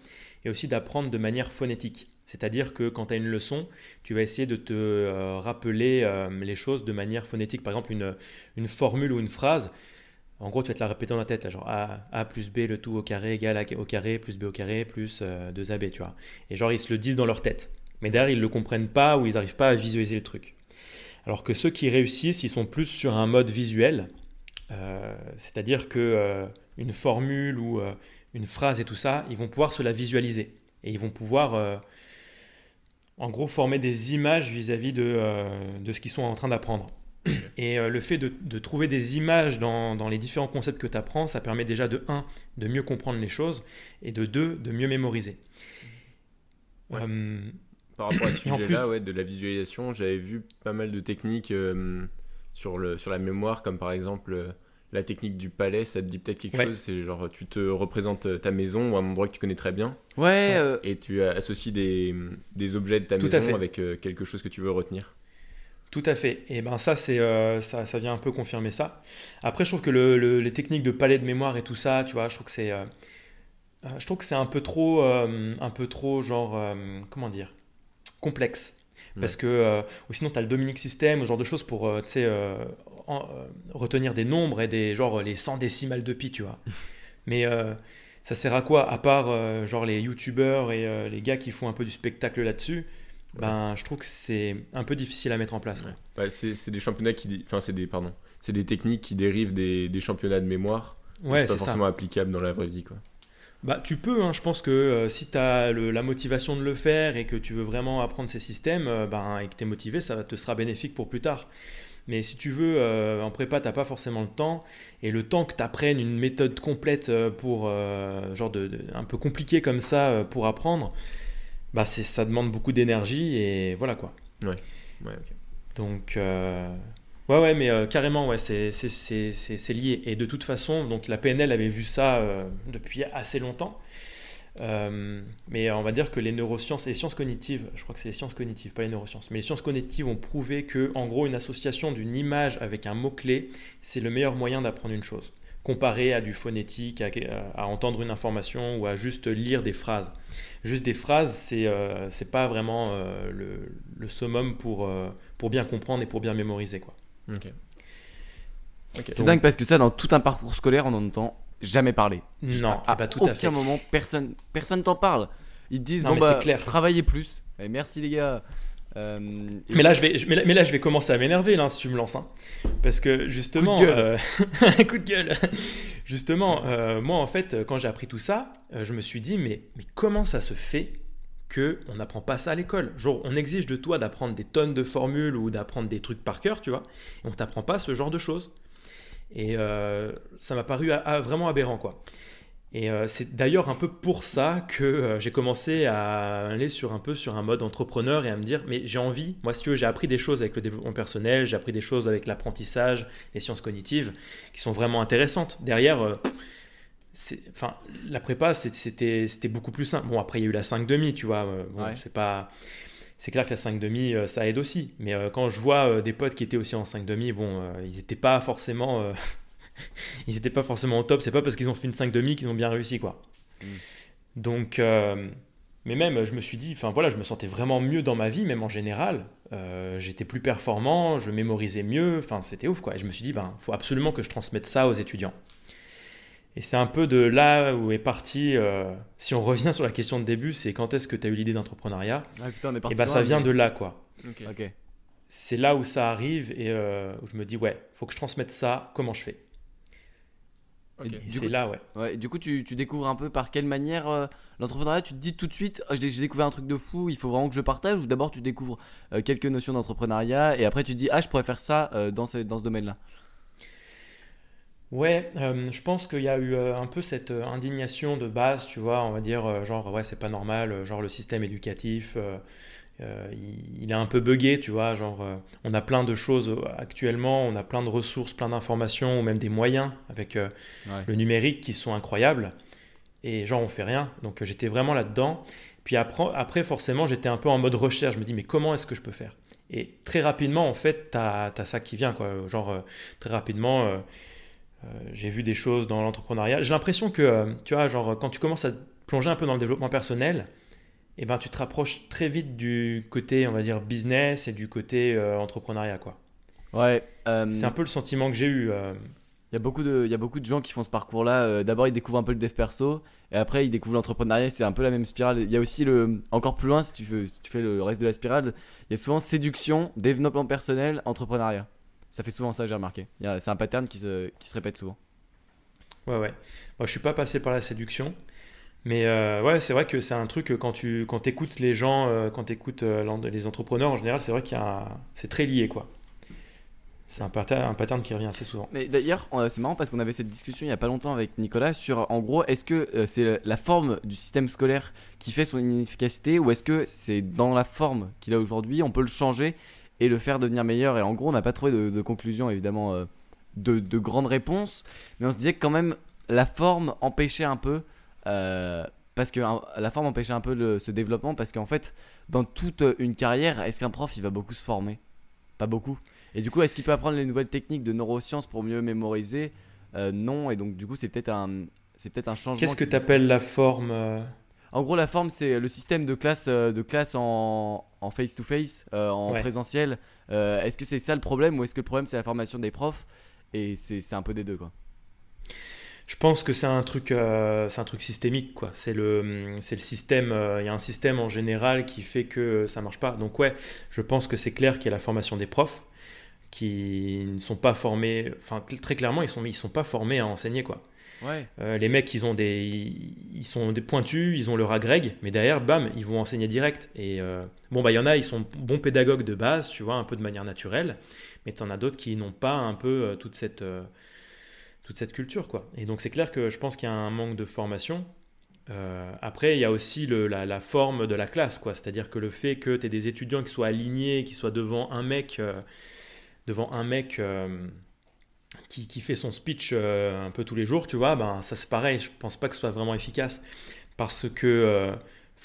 et aussi d'apprendre de manière phonétique. C'est-à-dire que quand tu as une leçon, tu vas essayer de te euh, rappeler euh, les choses de manière phonétique. Par exemple, une, une formule ou une phrase, En gros, tu vas te la répéter dans la tête, genre A, A plus B, le tout au carré égale A au carré, plus B au carré, plus 2AB, tu vois. Et genre, ils se le disent dans leur tête. Mais derrière, ils ne le comprennent pas ou ils n'arrivent pas à visualiser le truc. Alors que ceux qui réussissent, ils sont plus sur un mode visuel. C'est-à-dire que une formule ou une phrase et tout ça, ils vont pouvoir se la visualiser. Et ils vont pouvoir en gros, former des images vis-à-vis de, euh, de, ce qu'ils sont en train d'apprendre. Et euh, le fait de, trouver des images dans, dans les différents concepts que tu apprends, ça permet déjà de 1, de mieux comprendre les choses, et de 2, de mieux mémoriser. Euh, Par rapport à ce sujet-là, ouais, de la visualisation, j'avais vu pas mal de techniques sur, le, sur la mémoire, comme par exemple la technique du palais, ça te dit peut-être quelque chose. C'est genre, tu te représentes ta maison ou un endroit que tu connais très bien. Ouais. Euh, et tu associes des, des objets de ta maison avec euh, quelque chose que tu veux retenir. Tout à fait. Et ben ça, c'est euh, ça, ça, vient un peu confirmer ça. Après, je trouve que le, les techniques de palais de mémoire et tout ça, tu vois, je trouve que c'est, je trouve que c'est un peu trop, un peu trop genre, comment dire, complexe. Parce que, ou sinon, tu as le Dominic System, ce genre de choses pour, sais, euh, retenir des nombres et des genre les 100 décimales de pi, tu vois. Mais euh, ça sert à quoi? À part euh, genre les youtubeurs et les gars qui font un peu du spectacle là-dessus, ben je trouve que c'est un peu difficile à mettre en place. Ouais. c'est des championnats qui, enfin c'est des pardon, c'est des techniques qui dérivent des, des championnats de mémoire. Ouais, c'est pas forcément applicable dans la vraie vie quoi. Bah, tu peux, hein, je pense que si tu as la motivation de le faire et que tu veux vraiment apprendre ces systèmes ben, et que tu es motivé, ça te sera bénéfique pour plus tard. Mais si tu veux, euh, en prépa, tu n'as pas forcément le temps. Et le temps que tu apprennes une méthode complète euh, pour, euh, genre de, un peu compliqué comme ça pour apprendre, bah ça demande beaucoup d'énergie et voilà quoi. Ouais, ouais, ok. Donc, ouais, ouais, mais carrément, ouais, c'est lié. Et de toute façon, donc la PNL avait vu ça depuis assez longtemps. Euh, mais on va dire que les neurosciences les sciences cognitives, je crois que c'est les sciences cognitives, pas les neurosciences, mais les sciences cognitives ont prouvé que, en gros, une association d'une image avec un mot-clé, c'est le meilleur moyen d'apprendre une chose, comparé à du phonétique, à, entendre une information ou à juste lire des phrases. Juste des phrases, c'est euh, c'est pas vraiment euh, le, le, summum pour, pour bien comprendre et pour bien mémoriser. Quoi. C'est dingue parce que ça, dans tout un parcours scolaire, on en entend jamais parlé. Non, à, pas tout à fait. aucun moment, personne personne t'en parle. Ils te disent, bon, bah, travaillez plus. Et merci les gars. Euh, mais, là, je vais, mais, là, je vais commencer à m'énerver là, si tu me lances. Hein. Parce que justement. Coup de gueule. Euh, coup de gueule. justement, euh, moi, en fait, quand j'ai appris tout ça, je me suis dit, mais, mais comment ça se fait on n'apprend pas ça à l'école Genre, on exige de toi d'apprendre des tonnes de formules ou d'apprendre des trucs par cœur, tu vois, et on t'apprend pas ce genre de choses. Et euh, ça m'a paru vraiment aberrant, quoi. Et euh, c'est d'ailleurs un peu pour ça que euh, j'ai commencé à aller sur un peu sur un mode entrepreneur et à me dire mais j'ai envie, moi si tu veux, j'ai appris des choses avec le développement personnel, j'ai appris des choses avec l'apprentissage, les sciences cognitives qui sont vraiment intéressantes. Derrière, enfin la prépa c'était c'était beaucoup plus simple. Bon après il y a eu la 5 demi, tu vois, c'est pas c'est clair que la 5 demi, euh, ça aide aussi. Mais euh, quand je vois euh, des potes qui étaient aussi en 5 demi, bon, ils n'étaient pas forcément, ils étaient pas forcément au top. C'est pas parce qu'ils ont fait une 5 demi qu'ils ont bien réussi, quoi. Mm. Donc, mais même, je me suis dit, enfin voilà, je me sentais vraiment mieux dans ma vie, même en général. J'étais plus performant, je mémorisais mieux. Enfin, c'était ouf, quoi. Et je me suis dit, ben, faut absolument que je transmette ça aux étudiants. Et c'est un peu de là où est parti, euh, si on revient sur la question de début, c'est quand est-ce que tu as eu l'idée d'entrepreneuriat ah, putain, on est parti Et bah ça vient de là, quoi. Ok. C'est là où ça arrive et euh, où je me dis, ouais, faut que je transmette ça, comment je fais? C'est là, ouais. ouais du coup, tu, tu, découvres un peu par quelle manière euh, l'entrepreneuriat, tu te dis tout de suite, oh, j'ai découvert un truc de fou, il faut vraiment que je partage, ou d'abord tu découvres quelques notions d'entrepreneuriat et après tu te dis, ah, je pourrais faire ça dans ce, dans ce domaine-là? Ouais, euh, je pense qu'il y a eu euh, un peu cette euh, indignation de base, tu vois, on va dire, genre, ouais, c'est pas normal, genre, le système éducatif, il, est un peu buggé, tu vois, genre, on a plein de choses actuellement, on a plein de ressources, plein d'informations, ou même des moyens avec le numérique qui sont incroyables, et genre, on fait rien. Donc, j'étais vraiment là-dedans. Puis après, après forcément, j'étais un peu en mode recherche, je me dis, mais comment est-ce que je peux faire? Et très rapidement, en fait, tu as, ça qui vient, quoi, genre, très rapidement j'ai vu des choses dans l'entrepreneuriat. J'ai l'impression que, euh, tu vois, genre, quand tu commences à plonger un peu dans le développement personnel, eh ben, tu te rapproches très vite du côté, on va dire, business et du côté euh, entrepreneuriat, quoi. Ouais. C'est un peu le sentiment que j'ai eu. Il Il y, a beaucoup de, il y a beaucoup de gens qui font ce parcours-là. Euh, D'abord, ils découvrent un peu le dev perso, et après, ils découvrent l'entrepreneuriat. C'est un peu la même spirale. Il y a aussi le, encore plus loin, si tu, veux, si tu fais le reste de la spirale, il y a souvent séduction, développement personnel, entrepreneuriat. Ça fait souvent ça, j'ai remarqué. C'est un pattern qui se, qui se répète souvent. Ouais, ouais. Moi, je suis pas passé par la séduction. Mais euh, ouais, c'est vrai que c'est un truc que quand tu quand écoutes les gens, euh, quand tu écoutes les entrepreneurs en général, c'est vrai qu'il y a un- c'est très lié quoi. C'est un pattern, un pattern qui revient assez souvent. Mais d'ailleurs, euh, c'est marrant parce qu'on avait cette discussion il y a pas longtemps avec Nicolas sur, en gros, est-ce que euh, c'est la forme du système scolaire qui fait son inefficacité ou est-ce que c'est dans la forme qu'il a aujourd'hui, on peut le changer et le faire devenir meilleur. Et en gros, on n'a pas trouvé de, de conclusion, évidemment, euh, de, de grandes réponses, mais on se disait que quand même la forme empêchait un peu, euh, parce que la forme empêchait un peu le- ce développement, parce qu'en fait, dans toute une carrière, est-ce qu'un prof il va beaucoup se former? Pas beaucoup. Et du coup, est-ce qu'il peut apprendre les nouvelles techniques de neurosciences pour mieux mémoriser? Euh, Non, et donc du coup, c'est peut-être un, c'est peut-être un changement. Qu'est-ce que tu appelles la forme euh, En gros, la forme, c'est le système de classe, euh, de classe en, en face-to-face, euh, en Ouais. présentiel. Euh, est-ce que c'est ça le problème ou est-ce que le problème c'est la formation des profs? Et c'est un peu des deux, quoi. Je pense que c'est un truc, euh, c'est un truc systémique quoi. C'est le, c'est le système. euh, Il y a un système en général qui fait que ça marche pas. Donc ouais, je pense que c'est clair qu'il y a la formation des profs qui ne sont pas formés. Enfin très clairement, ils sont, ils sont pas formés à enseigner quoi. Euh, les mecs, ils ont des, ils, sont des pointus, ils ont leur agrègue, mais derrière, bam, ils vont enseigner direct. Et euh, bon, bah, il y en a, ils sont bons pédagogues de base, tu vois, un peu de manière naturelle, mais t'en as d'autres qui n'ont pas un peu euh, toute cette, toute cette culture, quoi. Et donc, c'est clair que je pense qu'il y a un manque de formation. Après, il y a aussi le- la, forme de la classe, quoi. C'est-à-dire que le fait que tu aies des étudiants qui soient alignés, qui soient devant un mec, devant un mec qui, fait son speech euh, un peu tous les jours, tu vois, ben ça c'est pareil. Je pense pas que ce soit vraiment efficace parce que, euh,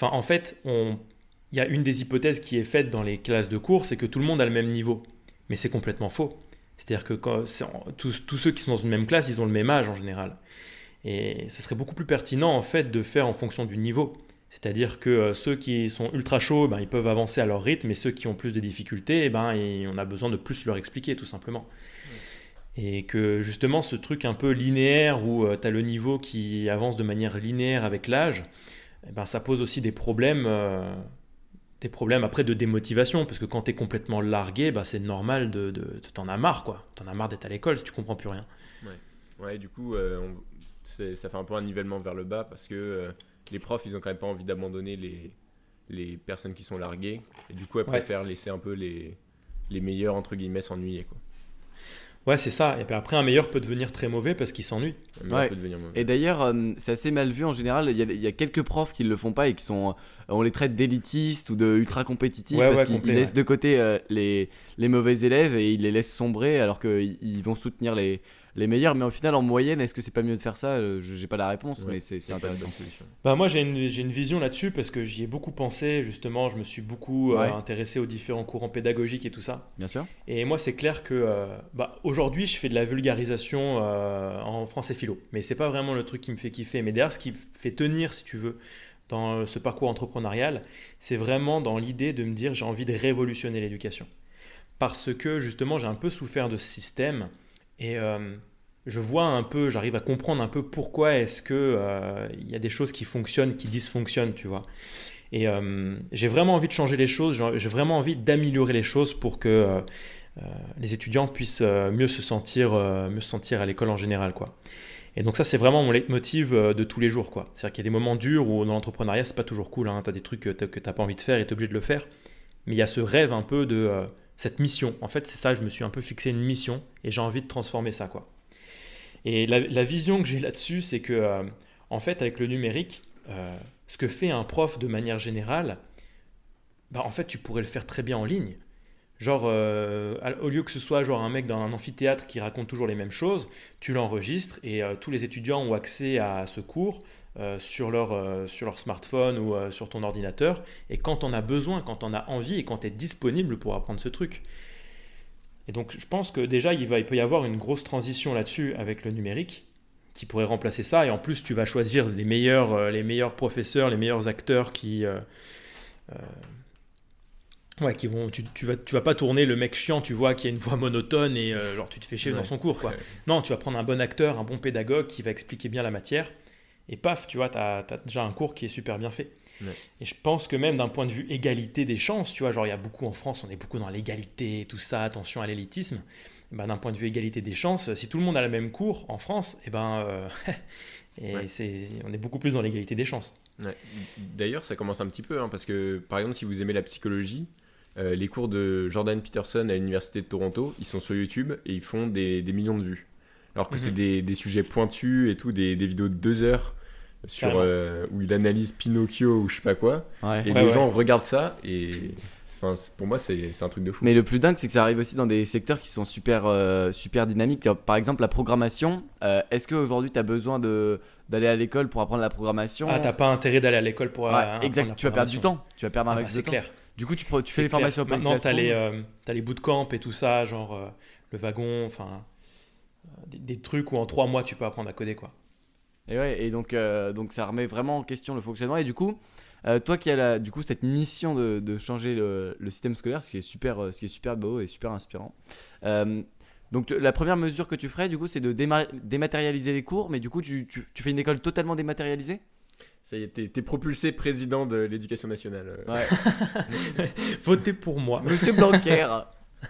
en fait, il y a une des hypothèses qui est faite dans les classes de cours, c'est que tout le monde a le même niveau, mais c'est complètement faux. C'est-à-dire que tous, ceux qui sont dans une même classe, ils ont le même âge en général. Et ce serait beaucoup plus pertinent en fait de faire en fonction du niveau. C'est-à-dire que euh, ceux qui sont ultra chauds, ben, ils peuvent avancer à leur rythme, et ceux qui ont plus de difficultés, eh ben, on a besoin de plus leur expliquer tout simplement. Et que justement ce truc un peu linéaire où tu as le niveau qui avance de manière linéaire avec l'âge, eh ben, ça pose aussi des problèmes, euh, des problèmes après de démotivation, parce que quand tu es complètement largué, bah, c'est normal de, de, de- t'en as marre quoi. T'en as marre d'être à l'école si tu comprends plus rien. Ouais, du coup, euh, on- ça fait un peu un nivellement vers le bas parce que euh, les profs, ils ont quand même pas envie d'abandonner les, les personnes qui sont larguées. Et du coup, elles Ouais. préfèrent laisser un peu les, les meilleurs, entre guillemets, s'ennuyer. Quoi. Ouais, c'est ça. Et puis après, un meilleur peut devenir très mauvais parce qu'il s'ennuie. Un meilleur Ouais. peut devenir mauvais. Et d'ailleurs, euh, c'est assez mal vu en général. Il y, a, il y a quelques profs qui le font pas et qui sont, euh, on les traite d'élitistes ou de ultra compétitifs Ouais, parce ouais, qu'ils laissent ouais. de côté euh, les, les mauvais élèves et ils les laissent sombrer alors qu'ils ils vont soutenir les, les meilleurs. Mais au final, en moyenne, est-ce que c'est pas mieux de faire ça Euh, Je J'ai pas la réponse, Ouais, mais c'est intéressant. Bah moi j'ai une, j'ai une vision là-dessus parce que j'y ai beaucoup pensé justement, je me suis beaucoup euh, intéressé aux différents courants pédagogiques et tout ça. Bien sûr. Et moi, c'est clair que euh, bah, aujourd'hui, je fais de la vulgarisation euh, en français philo. Mais c'est pas vraiment le truc qui me fait kiffer. Mais derrière, ce qui me fait tenir, si tu veux, dans ce parcours entrepreneurial, c'est vraiment dans l'idée de me dire j'ai envie de révolutionner l'éducation. Parce que justement, j'ai un peu souffert de ce système et euh, je vois un peu, j'arrive à comprendre un peu pourquoi est-ce que euh, il y a des choses qui fonctionnent, qui dysfonctionnent, tu vois. Et euh, j'ai vraiment envie de changer les choses, j'ai vraiment envie d'améliorer les choses pour que les étudiants puissent mieux se sentir, mieux se sentir à l'école en général, quoi. Et donc ça, c'est vraiment mon leitmotiv de tous les jours, quoi. C'est-à-dire qu'il y a des moments durs où dans l'entrepreneuriat, c'est pas toujours cool, hein. T'as des trucs que t'as- pas envie de faire et t'es obligé de le faire. Mais il y a ce rêve un peu de cette mission. En fait, c'est ça, je me suis un peu fixé une mission et j'ai envie de transformer ça, quoi. Et la, vision que j'ai là-dessus, c'est que, euh, en fait, avec le numérique, euh, ce que fait un prof de manière générale, bah, en fait, tu pourrais le faire très bien en ligne. Genre, euh, au lieu que ce soit genre un mec dans un amphithéâtre qui raconte toujours les mêmes choses, tu l'enregistres et tous les étudiants ont accès à ce cours euh, sur, leur, euh, sur leur smartphone ou euh, sur ton ordinateur. Et quand on a besoin, quand on a envie et quand tu es disponible pour apprendre ce truc. Et donc, je pense que déjà, il, va, il peut y avoir une grosse transition là-dessus avec le numérique qui pourrait remplacer ça. Et en plus, tu vas choisir les meilleurs, les meilleurs professeurs, les meilleurs acteurs qui, Ouais, qui vont, tu, tu, vas, tu vas pas tourner le mec chiant, tu vois, qui a une voix monotone et euh, genre tu te fais chier dans son cours, quoi. Ouais. Non, tu vas prendre un bon acteur, un bon pédagogue qui va expliquer bien la matière et paf, tu vois, tu as, déjà un cours qui est super bien fait. Ouais. Et je pense que même d'un point de vue égalité des chances, tu vois, genre il y a beaucoup en France, on est beaucoup dans l'égalité, tout ça, attention à l'élitisme. Eh Ben, d'un point de vue égalité des chances, si tout le monde a le même cours en France, et ben, euh, et Ouais. c'est, on est beaucoup plus dans l'égalité des chances. Ouais. D'ailleurs, ça commence un petit peu, hein, parce que par exemple, si vous aimez la psychologie, euh, les cours de Jordan Peterson à l'université de Toronto, ils sont sur YouTube et ils font des, des millions de vues. Alors que Mhm. c'est des, des sujets pointus et tout, des, des vidéos de deux heures sur, euh, où il analyse Pinocchio ou je sais pas quoi. Ouais. Et Ouais, les ouais. gens regardent ça et enfin, pour moi, c'est c'est un truc de fou. Mais le plus dingue, c'est que ça arrive aussi dans des secteurs qui sont super, euh, super dynamiques. Par exemple, la programmation. Euh, Est-ce qu'aujourd'hui, tu as besoin de- d'aller à l'école pour apprendre la programmation Ah, t'as pas intérêt d'aller à l'école pour Ouais, apprendre exact. la Tu vas perdre du temps. Tu vas perdre un Ah bah, c'est clair. Du coup, tu, fais les clair. formations Maintenant, t'as les, euh, t'as les bootcamps et tout ça, genre euh, le wagon, enfin des, des trucs où en trois mois tu peux apprendre à coder quoi. Et ouais, et donc, euh, donc ça remet vraiment en question le fonctionnement. Et du coup, euh, toi qui as la, du coup cette mission de, de changer le, le système scolaire, ce qui est super, euh, ce qui est super beau et super inspirant. euh, donc tu- la première mesure que tu ferais, du coup, c'est de déma- dématérialiser les cours. Mais du coup, tu, tu- tu fais une école totalement dématérialisée? Ça y est, t'es propulsé président de l'éducation nationale. Ouais. Votez pour moi. Monsieur Blanquer.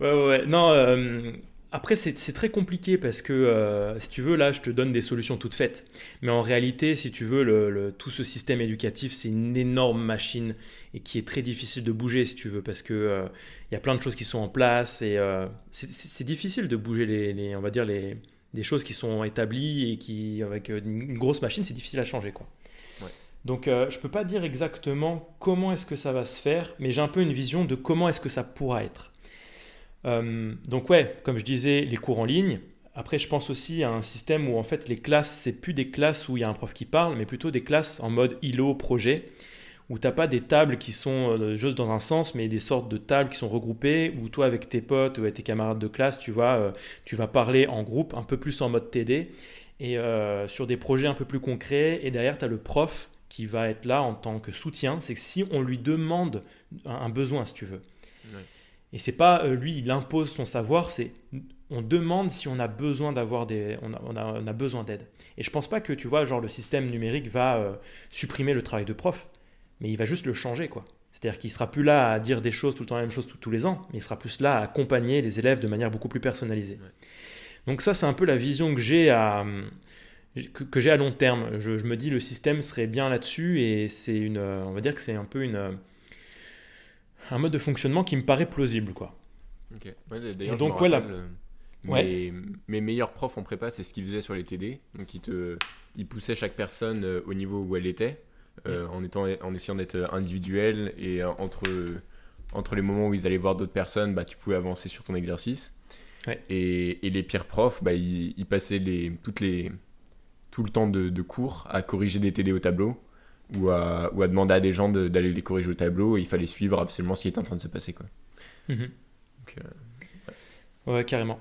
Ouais, ouais, ouais. Non, euh, après, c'est très compliqué parce que, euh, si tu veux, là, je te donne des solutions toutes faites. Mais en réalité, si tu veux, le, le- tout ce système éducatif, c'est une énorme machine et qui est très difficile de bouger, si tu veux, parce que euh, y a plein de choses qui sont en place et euh, c'est- difficile de bouger les, les- on va dire, les, des choses qui sont établies et qui, avec une grosse machine, c'est difficile à changer, quoi. Ouais. Donc, euh, je peux pas dire exactement comment est-ce que ça va se faire, mais j'ai un peu une vision de comment est-ce que ça pourra être. Euh, donc ouais, comme je disais, les cours en ligne. Après, je pense aussi à un système où en fait les classes, c'est plus des classes où il y a un prof qui parle, mais plutôt des classes en mode îlot projet, où t'as pas des tables qui sont euh, juste dans un sens, mais des sortes de tables qui sont regroupées, où toi avec tes potes ou tes camarades de classe, tu vas, euh, tu vas parler en groupe, un peu plus en mode TD, et sur des projets un peu plus concrets. Et derrière, tu as le prof qui va être là en tant que soutien. C'est que si on lui demande un, besoin, si tu veux. Et c'est pas euh, lui, il impose son savoir, c'est on demande si on a besoin d'avoir des, on a, on a, on a besoin d'aide. Et je pense pas que tu vois, genre le système numérique va euh, supprimer le travail de prof, mais il va juste le changer quoi. C'est-à-dire qu'il sera plus là à dire des choses tout le temps la même chose tout- tous les ans, mais il sera plus là à accompagner les élèves de manière beaucoup plus personnalisée. Ouais. Donc ça, c'est un peu la vision que j'ai à que, que j'ai à long terme. Je, je me dis le système serait bien là-dessus et c'est une, euh, on va dire que c'est un peu une un mode de fonctionnement qui me paraît plausible quoi. Ouais, d'ailleurs, donc, ouais, la- euh, Ouais. Mes, meilleurs profs en prépa, c'est ce qu'ils faisaient sur les TD. Donc, ils, te, ils poussaient chaque personne euh, au niveau où elle était, euh, en, étant, en essayant d'être individuel. Et entre, entre les moments où ils allaient voir d'autres personnes, bah, tu pouvais avancer sur ton exercice. Et, et les pires profs, bah, ils, ils passaient les, toutes les, tout le temps de, de cours à corriger des TD au tableau. Ou à, ou à demander à des gens de- d'aller les corriger au tableau. Et il fallait suivre absolument ce qui était en train de se passer. Quoi. Mhm. Donc, euh, Ouais, carrément.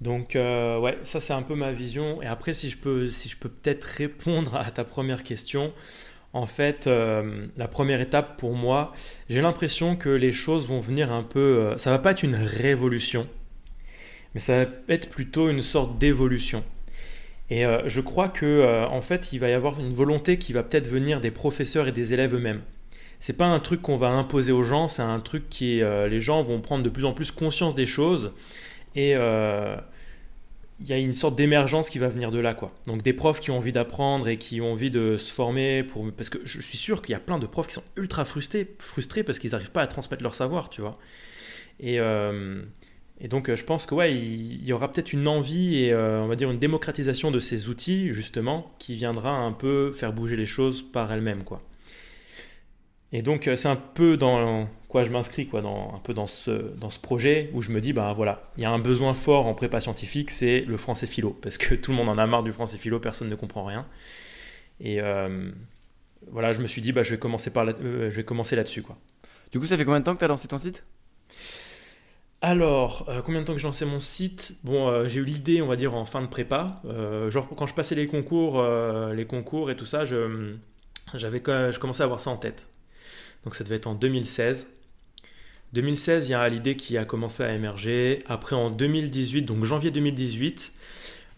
Donc, euh, ouais, ça c'est un peu ma vision. Et après, si je peux, si je peux peut-être répondre à ta première question, en fait, euh, la première étape pour moi, j'ai l'impression que les choses vont venir un peu. euh, ça va pas être une révolution, mais ça va être plutôt une sorte d'évolution. Et euh, je crois que, euh, en fait, il va y avoir une volonté qui va peut-être venir des professeurs et des élèves eux-mêmes. C'est pas un truc qu'on va imposer aux gens, c'est un truc qui euh, les gens vont prendre de plus en plus conscience des choses et euh, il y a une sorte d'émergence qui va venir de là quoi. Donc des profs qui ont envie d'apprendre et qui ont envie de se former pour parce que je suis sûr qu'il y a plein de profs qui sont ultra frustrés frustrés parce qu'ils n'arrivent pas à transmettre leur savoir, tu vois. Et et donc euh, je pense que ouais, il, y aura peut-être une envie et euh, on va dire une démocratisation de ces outils justement qui viendra un peu faire bouger les choses par elles-mêmes quoi. Et donc euh, c'est un peu dans quoi je m'inscris quoi, un peu dans ce, dans ce projet où je me dis bah voilà, il y a un besoin fort en prépa scientifique, c'est le français philo parce que tout le monde en a marre du français philo, personne ne comprend rien. Et voilà, je me suis dit bah je vais commencer par je vais commencer là-dessus quoi. Du coup, ça fait combien de temps que tu as lancé ton site? Alors, euh, combien de temps que j'ai lancé mon site? Bon, euh, j'ai eu l'idée, on va dire, en fin de prépa. Euh, genre, quand je passais les concours, les concours et tout ça, je, j'avais, je commençais à avoir ça en tête. Donc ça devait être en 2016. 2016, il y a l'idée qui a commencé à émerger. Après, en 2018, donc janvier 2018,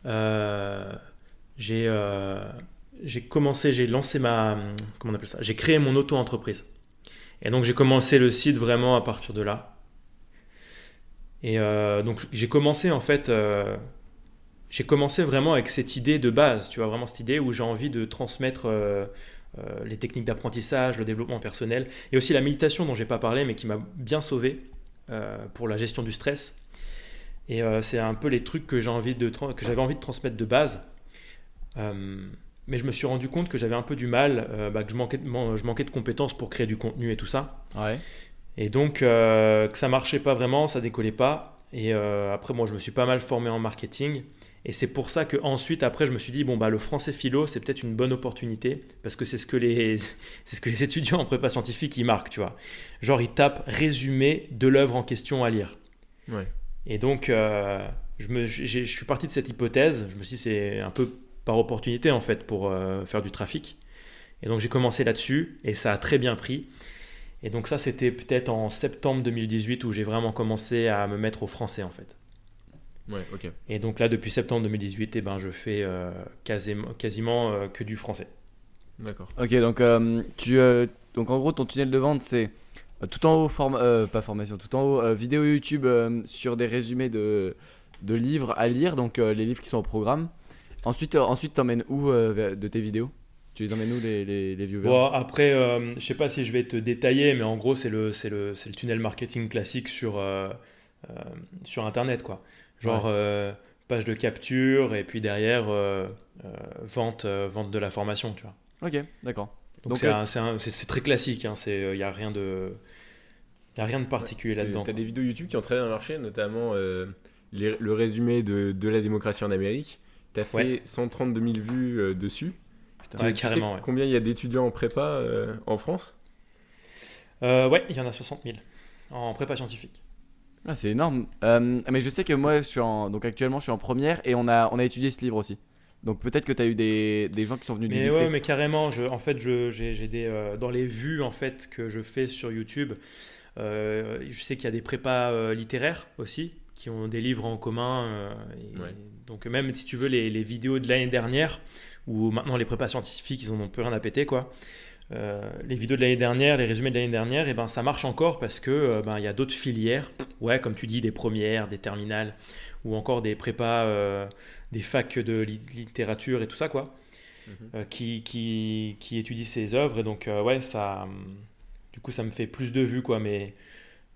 euh, j'ai euh, j'ai commencé, j'ai lancé ma. Comment on appelle ça? J'ai créé mon auto-entreprise. Et donc, j'ai commencé le site vraiment à partir de là. Et euh, donc, j'ai commencé en fait. j'ai commencé vraiment avec cette idée de base, tu vois, vraiment cette idée où j'ai envie de transmettre euh, les techniques d'apprentissage, le développement personnel, et aussi la méditation dont j'ai pas parlé, mais qui m'a bien sauvé euh, pour la gestion du stress. Et euh, c'est un peu les trucs que j'ai envie j'avais envie de transmettre de base. mais je me suis rendu compte que j'avais un peu du mal, bah, que je manquais, de, je manquais de compétences pour créer du contenu et tout ça. Et donc que ça marchait pas vraiment, ça décollait pas. Et après, moi, je me suis pas mal formé en marketing. Et c'est pour ça que ensuite, après, je me suis dit, bon, bah, le français philo, c'est peut-être une bonne opportunité, parce que c'est ce, que les, c'est ce que les étudiants en prépa scientifique, ils marquent, tu vois. Genre, ils tapent résumé de l'œuvre en question à lire. Ouais. Et donc, euh, je, me, je suis parti de cette hypothèse, je me suis dit, c'est un peu par opportunité, en fait, pour euh, faire du trafic. Et donc, j'ai commencé là-dessus, et ça a très bien pris. Et donc, ça, c'était peut-être en septembre 2018 où j'ai vraiment commencé à me mettre au français, en fait. Et donc là, depuis septembre 2018, eh ben, je fais euh, quasiment, quasiment euh, que du français. D'accord. Ok, donc, euh, tu, donc en gros, ton tunnel de vente, c'est tout en haut, form pas formation, tout en haut, vidéo YouTube sur des résumés de, de livres à lire, donc les livres qui sont au programme. Ensuite, ensuite emmènes où de tes vidéos? Tu les emmènes où les, les, les viewers bon, Après, je sais pas si je vais te détailler, mais en gros, c'est le, le, le tunnel marketing classique sur, sur Internet. quoi. Genre euh, page de capture et puis derrière euh, euh, vente, vente de la formation, tu vois. Ok, d'accord. Donc c'est très classique, il hein, n'y a rien de... Il a rien de particulier là-dedans. Tu as des vidéos YouTube qui ont très bien marché, notamment le résumé de, de, la démocratie en Amérique. Tu as fait 132 000 vues dessus. Putain, carrément, combien il y a d'étudiants en prépa en France? Ouais, il y en a 60 000 en prépa scientifique. Ah, c'est énorme. Euh, mais je sais que moi, je suis en, donc actuellement, je suis en première et on a, on a étudié ce livre aussi. Donc peut-être que tu as eu des, des, gens qui sont venus mais du lycée. Ouais, mais carrément, je, en fait, j'ai des euh, dans les vues en fait que je fais sur YouTube. Euh, je sais qu'il y a des prépas littéraires aussi qui ont des livres en commun. Donc même si tu veux les, les vidéos de l'année dernière ou maintenant les prépas scientifiques, ils en ont plus rien à péter quoi. Euh, les vidéos de l'année dernière, les résumés de l'année dernière, et eh ben, ça marche encore parce que euh, ben, y a d'autres filières, ouais, comme tu dis, des premières, des terminales, ou encore des prépas, euh, des facs de littérature et tout ça, quoi, mhm. qui, qui, qui, étudient ces œuvres. Et donc, ouais, ça, du coup, ça me fait plus de vues, quoi, mais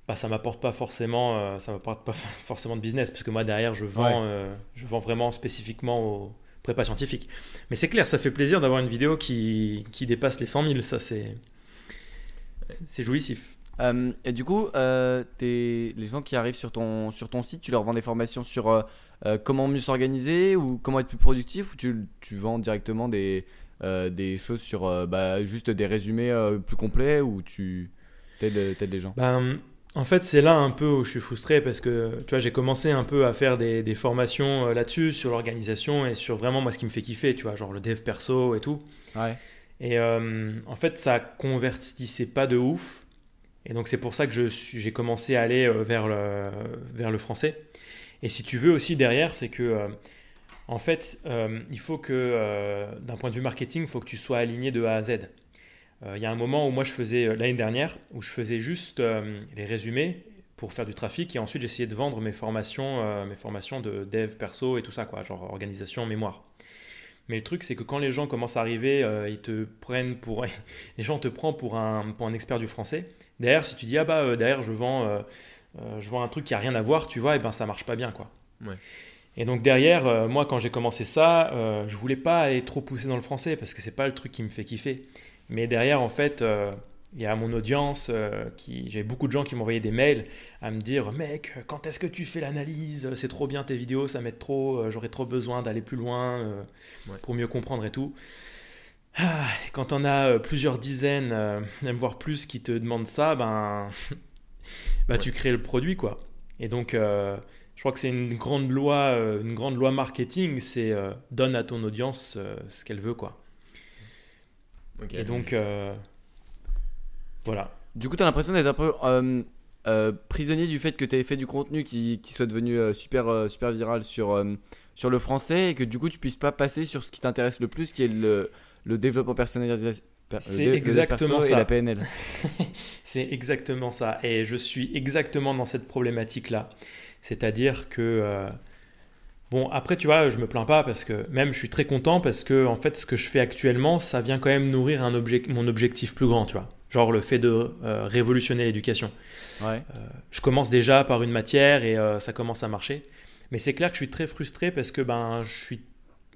bah, ça m'apporte pas forcément, ça m'apporte pas forcément de business, parce que moi, derrière, je vends, je vends vraiment spécifiquement aux pas scientifique. Mais c'est clair, ça fait plaisir d'avoir une vidéo qui, qui, dépasse les 100 000, ça c'est c'est jouissif. Euh, et du coup, euh, les gens qui arrivent sur ton, sur ton site, tu leur vends des formations sur euh, comment mieux s'organiser ou comment être plus productif ou tu, tu vends directement des, des choses sur bah, juste des résumés plus complets ou tu t'aides les gens? Ben, en fait, c'est là un peu où je suis frustré parce que tu vois, j'ai commencé un peu à faire des, formations euh, là-dessus, sur l'organisation et sur vraiment moi ce qui me fait kiffer, tu vois, genre le dev perso et tout. Ouais. Et euh, en fait, ça convertissait pas de ouf. Et donc, c'est pour ça que j'ai commencé à aller euh, vers le, vers le français. Et si tu veux aussi derrière, c'est que, en fait, il faut que, d'un point de vue marketing, il faut que tu sois aligné de A à Z. Euh, il y a un moment où moi je faisais euh, l'année dernière où je faisais juste euh, les résumés pour faire du trafic et ensuite j'essayais de vendre mes formations, mes formations de dev perso et tout ça quoi, genre organisation, mémoire. Mais le truc c'est que quand les gens commencent à arriver, ils te prennent pour les gens te prennent pour un pour un expert du français. Derrière si tu dis ah bah derrière je vends je vends un truc qui a rien à voir, tu vois, et ben ça marche pas bien quoi. Et donc derrière, moi quand j'ai commencé ça, je voulais pas aller trop pousser dans le français parce que c'est pas le truc qui me fait kiffer. Mais derrière, en fait, euh, il y a mon audience, euh, qui j'ai beaucoup de gens qui m'envoyaient des mails à me dire Mec, quand est-ce que tu fais l'analyse? C'est trop bien tes vidéos, ça m'aide trop, euh, j'aurais trop besoin d'aller plus loin pour mieux comprendre et tout. Ah, quand on a plusieurs dizaines, même voire plus, qui te demandent ça, ben, bah, tu crées le produit, quoi. Et donc, je crois que c'est une grande loi, une grande loi marketing, c'est donne à ton audience ce qu'elle veut, quoi et donc, euh, voilà. Du coup, t'as l'impression d'être un peu euh, euh, prisonnier du fait que t'aies fait du contenu qui, qui soit devenu super, super viral sur, sur le français et que du coup, tu puisses pas passer sur ce qui t'intéresse le plus, qui est le, le développement personnalisé. per- C'est exactement ça. Et la PNL. C'est exactement ça. Et je suis exactement dans cette problématique-là. C'est-à-dire que. Euh, bon, après, tu vois, je me plains pas parce que même je suis très content parce que, en fait, ce que je fais actuellement, ça vient quand même nourrir un mon objectif plus grand, tu vois. Genre le fait de euh, révolutionner l'éducation. Ouais. Je commence déjà par une matière et euh, ça commence à marcher. Mais c'est clair que je suis très frustré parce que ben, je suis.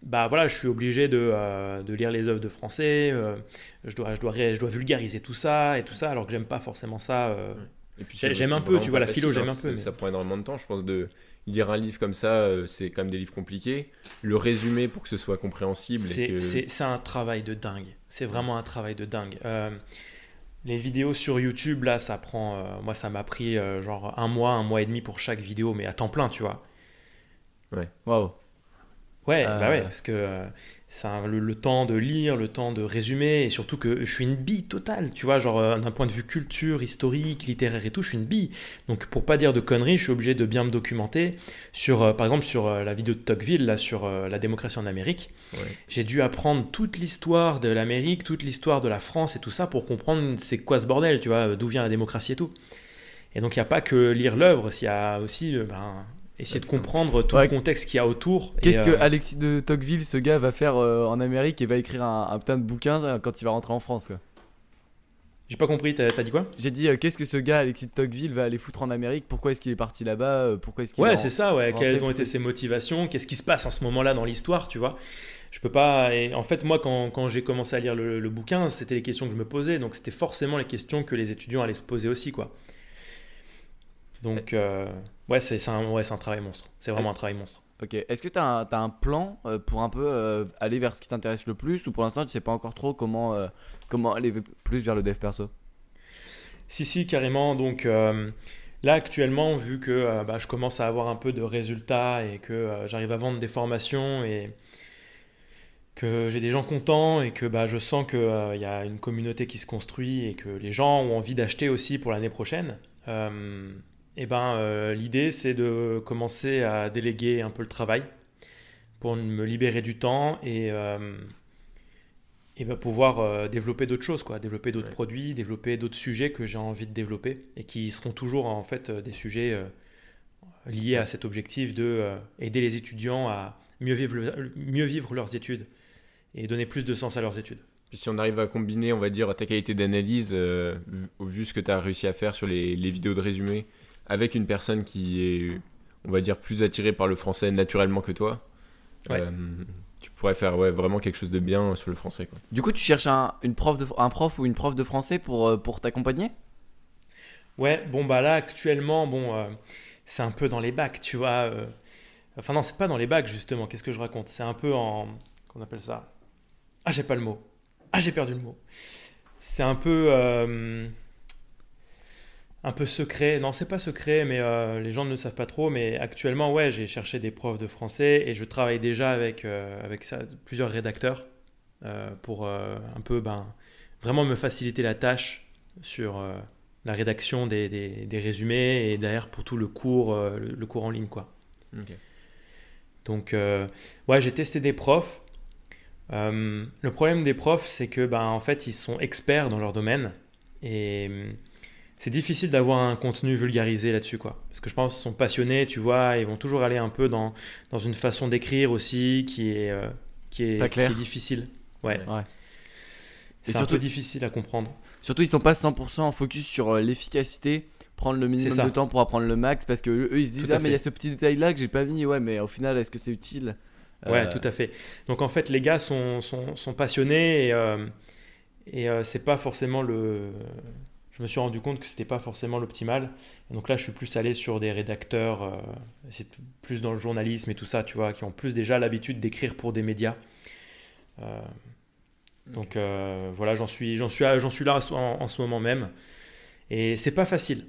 Bah voilà, je suis obligé de, euh, de lire les œuvres de français, euh, je, dois, je, dois, je dois vulgariser tout ça et tout ça, alors que j'aime pas forcément ça. euh, j'aime un peu, tu vois, la philo, j'aime un peu, mais- Ça prend énormément de temps, je pense, de lire un livre comme ça, euh, c'est quand même des livres compliqués. Le résumer pour que ce soit compréhensible C'est que... un travail de dingue. C'est vraiment un travail de dingue. Euh, les vidéos sur YouTube, là, ça prend. euh, moi, ça m'a pris euh, genre un mois, un mois et demi pour chaque vidéo, mais à temps plein, tu vois. Waouh. Ouais, Euh. bah ouais, parce que le, le temps de lire, le temps de résumer, et surtout que je suis une bille totale, tu vois, genre euh, d'un point de vue culture, historique, littéraire et tout, je suis une bille. Donc pour pas dire de conneries, je suis obligé de bien me documenter sur, euh, par exemple, sur euh, la vidéo de Tocqueville, là, sur la démocratie en Amérique. Ouais. J'ai dû apprendre toute l'histoire de l'Amérique, toute l'histoire de la France et tout ça pour comprendre c'est quoi ce bordel, tu vois, d'où vient la démocratie et tout. Et donc il n'y a pas que lire l'œuvre, il y a aussi ben, essayer de comprendre tout Ouais. le contexte qu'il y a autour. Qu'est-ce que euh, Alexis de Tocqueville, ce gars, va faire euh, en Amérique et va écrire un, un putain de bouquin euh, quand il va rentrer en France quoi? J'ai pas compris, t'as t'as dit quoi? J'ai dit, euh, qu'est-ce que ce gars, Alexis de Tocqueville, va aller foutre en Amérique? Pourquoi est-ce qu'il est parti là-bas? Pourquoi est-ce qu'il Ouais, est c'est ça, ouais. Quelles ont été ses motivations? Qu'est-ce qui se passe en ce moment-là dans l'histoire, tu vois? Je peux pas. Et en fait, moi, quand, quand j'ai commencé à lire le, le bouquin, c'était les questions que je me posais. Donc, c'était forcément les questions que les étudiants allaient se poser aussi, quoi. Donc, euh, ouais, c'est un, ouais, un travail monstre. C'est vraiment un travail monstre. Ok. Est-ce que tu as, un plan euh, pour un peu euh, aller vers ce qui t'intéresse le plus ou pour l'instant tu sais pas encore trop comment, euh, comment aller plus vers le dev perso? Si, si, carrément. Donc euh, là, actuellement, vu que euh, bah, je commence à avoir un peu de résultats et que euh, j'arrive à vendre des formations et que j'ai des gens contents et que bah, je sens qu'il y a une communauté qui se construit et que les gens ont envie d'acheter aussi pour l'année prochaine, et ben, euh, l'idée, c'est de commencer à déléguer un peu le travail pour me libérer du temps et... euh, et bah, pouvoir euh, développer d'autres choses, quoi, développer d'autres Ouais. produits, développer d'autres sujets que j'ai envie de développer et qui seront toujours en fait des sujets liés à cet objectif de aider les étudiants à mieux vivre, le- mieux vivre leurs études et donner plus de sens à leurs études. Puis si on arrive à combiner, on va dire, ta qualité d'analyse, vu, vu ce que tu as réussi à faire sur les, les vidéos de résumé, avec une personne qui est, on va dire, plus attirée par le français naturellement que toi, Ouais. euh, tu pourrais faire ouais, vraiment quelque chose de bien sur le français. Quoi. Du coup, tu cherches un, une prof de, un prof ou une prof de français pour, euh, pour t'accompagner? Ouais, bon bah là actuellement, bon, euh, c'est un peu dans les bacs, tu vois. euh. Enfin non, c'est pas dans les bacs justement. Qu'est-ce que je raconte? C'est un peu en, qu'on appelle ça? Ah, j'ai pas le mot. Ah, j'ai perdu le mot. C'est un peu, euh, un peu secret. Non, c'est pas secret, mais euh, les gens ne le savent pas trop. Mais actuellement, ouais, j'ai cherché des profs de français et je travaille déjà avec euh, avec ça, plusieurs rédacteurs euh, pour un peu, ben, vraiment me faciliter la tâche sur la rédaction des, des- des résumés et derrière pour tout le cours, le, le cours en ligne, quoi. Donc, euh, ouais, j'ai testé des profs. Le problème des profs, c'est que, ben, en fait, ils sont experts dans leur domaine et c'est difficile d'avoir un contenu vulgarisé là-dessus, quoi. Parce que je pense qu'ils sont passionnés, tu vois, ils vont toujours aller un peu dans, dans une façon d'écrire aussi qui est, euh, qui est, Pas qui clair. est difficile. Ouais. Ouais. C'est surtout- peu difficile à comprendre. Surtout, ils sont pas 100% focus sur euh, l'efficacité, prendre le minimum de temps pour apprendre le max parce que eux, ils se disent ah mais il y a ce petit détail là que j'ai pas mis ouais mais au final est-ce que c'est utile? Ouais, Euh, tout à fait. Donc en fait, les gars sont, sont, sont passionnés et, euh, et euh, c'est pas forcément le. Je me suis rendu compte que c'était pas forcément l'optimal. Donc là, je suis plus allé sur des rédacteurs, euh, c'est plus dans le journalisme et tout ça, tu vois, qui ont plus déjà l'habitude d'écrire pour des médias. Euh, donc euh, voilà, j'en suis, j'en suis, j'en suis là en, en ce moment même. Et c'est pas facile.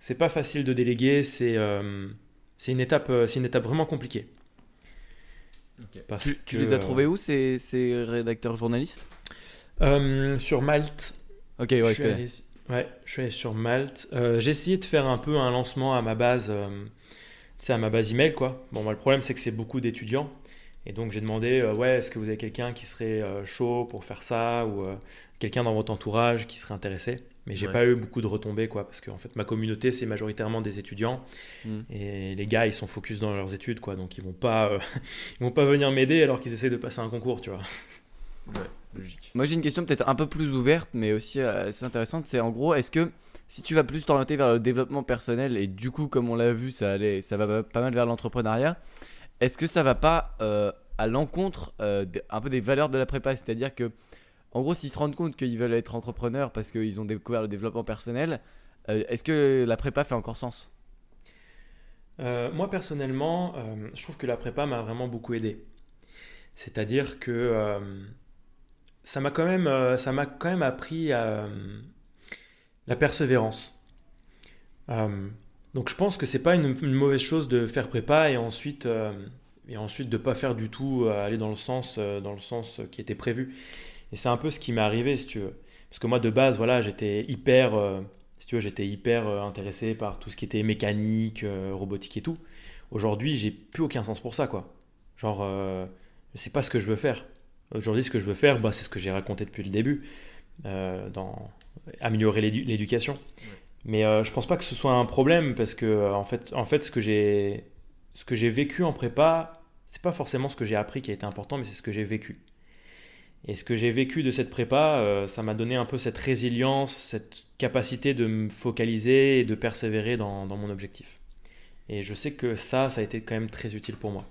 C'est pas facile de déléguer. C'est euh, c'est une étape, c'est une étape vraiment compliquée. Parce tu, tu que, les as trouvés où ces, ces rédacteurs journalistes? Euh, Sur Malte. ok ouais je je suis connais. allé, Ouais, je suis allé sur Malte. Euh, j'ai essayé de faire un peu un lancement à ma base, euh, à ma base email, quoi. Bon, moi, le problème, c'est que c'est beaucoup d'étudiants. Et donc, j'ai demandé, euh, ouais, est-ce que vous avez quelqu'un qui serait euh, chaud pour faire ça ou quelqu'un dans votre entourage qui serait intéressé? Mais j'ai Ouais. pas eu beaucoup de retombées, quoi, parce que en fait, ma communauté, c'est majoritairement des étudiants. Mm. Et les gars, ils sont focus dans leurs études, quoi. Donc, ils vont pas, ils vont pas venir m'aider alors qu'ils essaient de passer un concours, tu vois. Ouais, logique. Moi j'ai une question peut-être un peu plus ouverte mais aussi euh, assez intéressante. C'est en gros, est-ce que si tu vas plus t'orienter vers le développement personnel et du coup comme on l'a vu ça, allait, ça va pas mal vers l'entrepreneuriat, est-ce que ça va pas euh, à l'encontre euh, un peu des valeurs de la prépa? C'est-à-dire que en gros s'ils se rendent compte qu'ils veulent être entrepreneurs parce qu'ils ont découvert le développement personnel, euh, est-ce que la prépa fait encore sens? Euh, moi personnellement, euh, je trouve que la prépa m'a vraiment beaucoup aidé. C'est-à-dire que euh, ça m'a quand même, euh, ça m'a quand même appris euh, la persévérance. Euh, donc je pense que c'est pas une, mauvaise chose de faire prépa et ensuite euh, et ensuite de pas faire du tout aller dans le sens dans le sens qui était prévu. Et c'est un peu ce qui m'est arrivé si tu veux. Parce que moi de base voilà j'étais hyper tu veux, j'étais hyper intéressé par tout ce qui était mécanique, robotique et tout. Aujourd'hui, j'ai plus aucun sens pour ça, quoi. Genre, je sais pas ce que je veux faire. Aujourd'hui, ce que je veux faire, bah, c'est ce que j'ai raconté depuis le début, euh, dans améliorer l'édu- l'éducation. Mais euh, je pense pas que ce soit un problème parce que euh, en fait, en fait, ce que j'ai, ce que j'ai vécu en prépa, c'est pas forcément ce que j'ai appris qui a été important, mais c'est ce que j'ai vécu. Et ce que j'ai vécu de cette prépa, euh, ça m'a donné un peu cette résilience, cette capacité de me focaliser et de persévérer dans, dans mon objectif. Et je sais que ça, ça a été quand même très utile pour moi.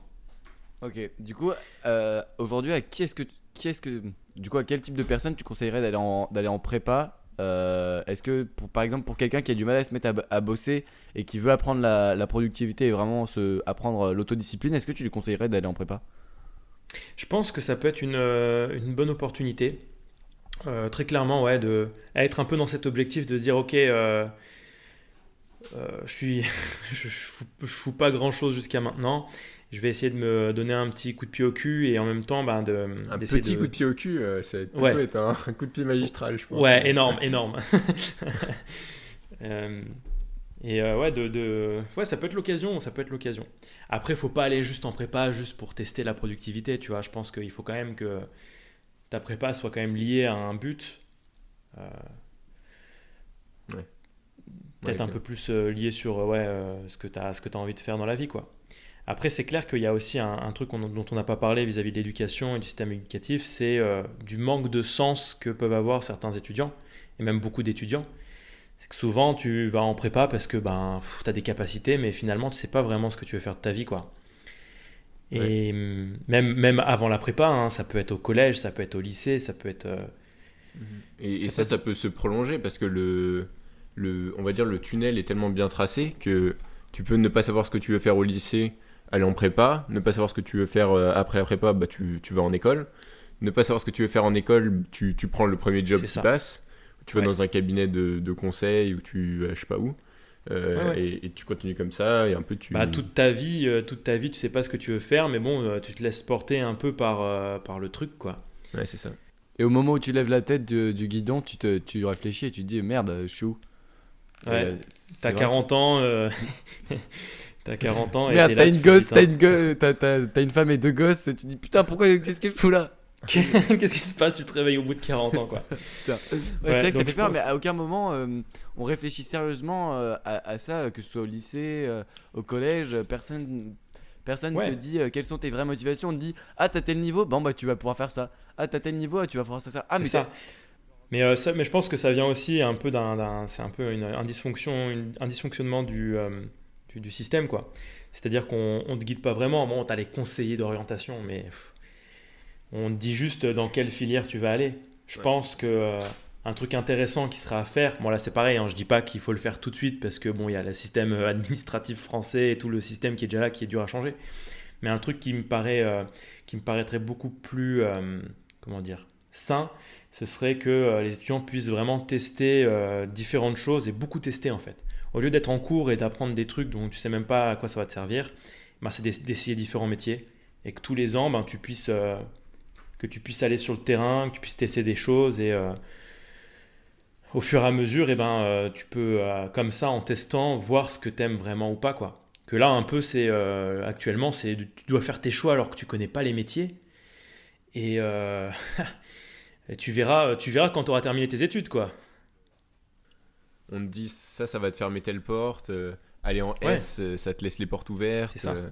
Ok, du coup, euh, aujourd'hui, à qui est-ce que, qui est-ce que, du coup, quel type de personne tu conseillerais d'aller en, d'aller en prépa Euh, Est-ce que, par exemple, pour quelqu'un qui a du mal à se mettre à, bosser et qui veut apprendre la, productivité et vraiment apprendre l'autodiscipline, est-ce que tu lui conseillerais d'aller en prépa? Je pense que ça peut être une, euh, bonne opportunité. Euh, très clairement, ouais, de être un peu dans cet objectif de dire, ok, euh, euh, je suis, je fous pas grand chose jusqu'à maintenant. Je vais essayer de me donner un petit coup de pied au cul et en même temps, ben, de Un petit de- coup de pied au cul, euh, ça va plutôt Ouais. être un, un coup de pied magistral, je pense. Ouais, énorme, énorme. Euh, et euh, ouais, de, de- ouais, ça peut être l'occasion, ça peut être l'occasion. Après, faut pas aller juste en prépa juste pour tester la productivité, tu vois. Je pense qu'il faut quand même que ta prépa soit quand même liée à un but. euh, Ouais. Peut-être Ouais, un peu plus lié sur ouais, ce que tu as, ce que as envie de faire dans la vie, quoi. Après, c'est clair qu'il y a aussi un, un truc dont on n'a pas parlé vis-à-vis de l'éducation et du système éducatif, c'est euh, du manque de sens que peuvent avoir certains étudiants, et même beaucoup d'étudiants. C'est que souvent, tu vas en prépa parce que ben, tu as des capacités, mais finalement, tu sais pas vraiment ce que tu veux faire de ta vie, quoi. Et même, même avant la prépa, hein, ça peut être au collège, ça peut être au lycée, ça peut être... euh, Et, et Ça ça, peut ça peut se prolonger parce que le, le, on va dire le tunnel est tellement bien tracé que tu peux ne pas savoir ce que tu veux faire au lycée, aller en prépa, ne pas savoir ce que tu veux faire euh, après la prépa, bah tu, tu vas en école, ne pas savoir ce que tu veux faire en école, tu, tu prends le premier job qui ça. passe, tu vas Ouais. dans un cabinet de, de conseil ou tu vas je sais pas où, euh, Ouais, ouais. Et, et tu continues comme ça et un peu tu... Bah, toute ta vie, euh, toute ta vie, tu sais pas ce que tu veux faire, mais bon, euh, tu te laisses porter un peu par, euh, par le truc, quoi. Ouais, c'est ça. Et au moment où tu lèves la tête du, du guidon, tu, te, tu réfléchis et tu te dis merde, je suis où? Ouais. Euh, T'as vrai. 40 ans, euh, t'as 40 ans et Merde, t'as une gosse, t'as une, go- t'as- une femme et deux gosses, et tu te dis putain, pourquoi, qu'est-ce que je fous là? Qu'est-ce qui se passe? Tu te réveilles au bout de 40 ans, quoi. Ouais, Ouais, c'est vrai que ça fait peur, pense- mais à aucun moment euh, on réfléchit sérieusement euh, à, à ça, que ce soit au lycée, euh, au collège, personne, personne Ouais. te dit quelles sont tes vraies motivations. On te dit ah t'as tel niveau, bon bah tu vas pouvoir faire ça. Ah t'as tel niveau, ah, tu vas pouvoir faire ça. Ah mais ça. Mais, euh, ça. mais je pense que ça vient aussi un peu d'un. d'un- C'est un peu une, un, dysfonction, une- un dysfonctionnement du, euh, du, du système, quoi. C'est-à-dire qu'on on te guide pas vraiment. Bon, t'as les conseillers d'orientation, mais pff, on te dit juste dans quelle filière tu vas aller. Je Ouais. pense que. euh, un truc intéressant qui sera à faire, bon là c'est pareil, hein, je dis pas qu'il faut le faire tout de suite parce que bon il y a le système euh, administratif français et tout le système qui est déjà là qui est dur à changer, mais un truc qui me paraît, euh, qui me paraîtrait beaucoup plus, euh, comment dire, sain, ce serait que les étudiants puissent vraiment tester différentes choses et beaucoup tester en fait. Au lieu d'être en cours et d'apprendre des trucs dont tu sais même pas à quoi ça va te servir, ben, c'est d'ess- d'essayer différents métiers et que tous les ans ben, tu puisses euh, que tu puisses aller sur le terrain, que tu puisses tester des choses et euh, au fur et à mesure, ben, euh, tu peux, comme ça, en testant, voir ce que tu aimes vraiment ou pas. Quoi. Que là, un peu, actuellement, tu dois faire tes choix alors que tu connais pas les métiers. Et, et tu, verras, tu verras quand tu auras terminé tes études. quoi. On te dit ça, ça va te fermer telle porte. euh, aller en Ouais. S, euh, ça te laisse les portes ouvertes. Ça. euh.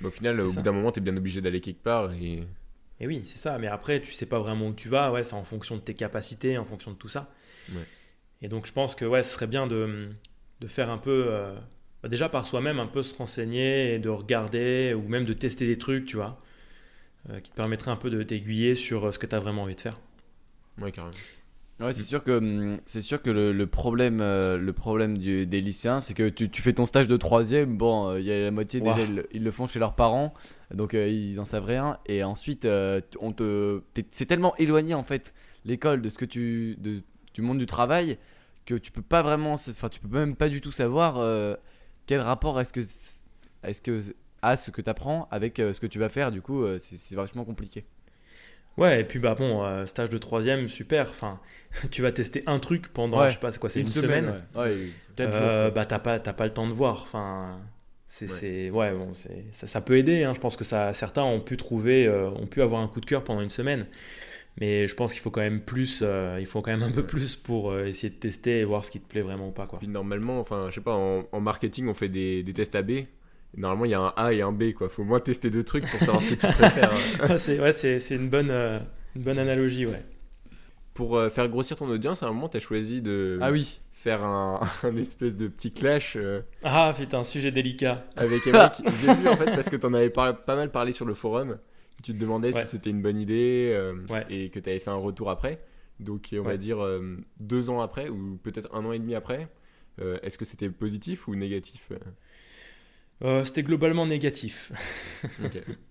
Mais au final, au ça. bout d'un moment, tu es bien obligé d'aller quelque part. Et... Et oui, c'est ça. Mais après, tu sais pas vraiment où tu vas. Ouais, c'est en fonction de tes capacités, en fonction de tout ça. Ouais. Et donc, je pense que ouais, ce serait bien de, de faire un peu, euh, bah, déjà par soi-même, un peu se renseigner et de regarder ou même de tester des trucs, tu vois, qui te permettraient un peu de t'aiguiller sur ce que tu as vraiment envie de faire. Ouais, carrément. Ouais, c'est sûr que hum, c'est sûr que le, le problème euh, le problème du- des lycéens, c'est que tu, tu fais ton stage de troisième, bon, euh, il y a la moitié Ouah. déjà ils, le- font chez leurs parents, donc euh, ils en savent rien, et ensuite euh, on te c'est tellement éloigné en fait l'école de ce que tu de, du monde du travail que tu peux pas vraiment, enfin tu peux même pas du tout savoir euh, quel rapport est-ce que est-ce que a ce que tu apprends avec euh, ce que tu vas faire, du coup euh, c'est vachement compliqué. Ouais, et puis bah bon, euh, stage de troisième, super. Enfin, tu vas tester un truc pendant, Ouais. je sais pas, c'est quoi, c'est une, semaine. ouais. Ouais, Euh, bah t'as pas, t'as pas le temps de voir. Enfin, c'est, Ouais. c'est- ouais, bon, c'est, ça, ça peut aider. hein. Je pense que ça, certains ont pu trouver, euh, ont pu avoir un coup de cœur pendant une semaine. Mais je pense qu'il faut quand même plus, euh, il faut quand même un peu plus pour essayer de tester et voir ce qui te plaît vraiment ou pas quoi. Puis normalement, enfin, je sais pas, en, en marketing, on fait des, des tests AB. Normalement, il y a un A et un B, quoi. Faut au moins tester deux trucs pour savoir ce que tu préfères. hein. c'est, ouais, c'est, une bonne, euh, une bonne analogie, ouais. Pour euh, faire grossir ton audience, à un moment, tu as choisi de Ah oui. faire un, un espèce de petit clash euh, Ah putain, sujet délicat. avec Emmerich. J'ai vu en fait parce que tu en avais pas mal parlé sur le forum. Tu te demandais Ouais. si c'était une bonne idée euh, Ouais. et que tu avais fait un retour après. Donc, on va dire deux ans après ou peut-être un an et demi après. Est-ce que c'était positif ou négatif euh c'était globalement négatif.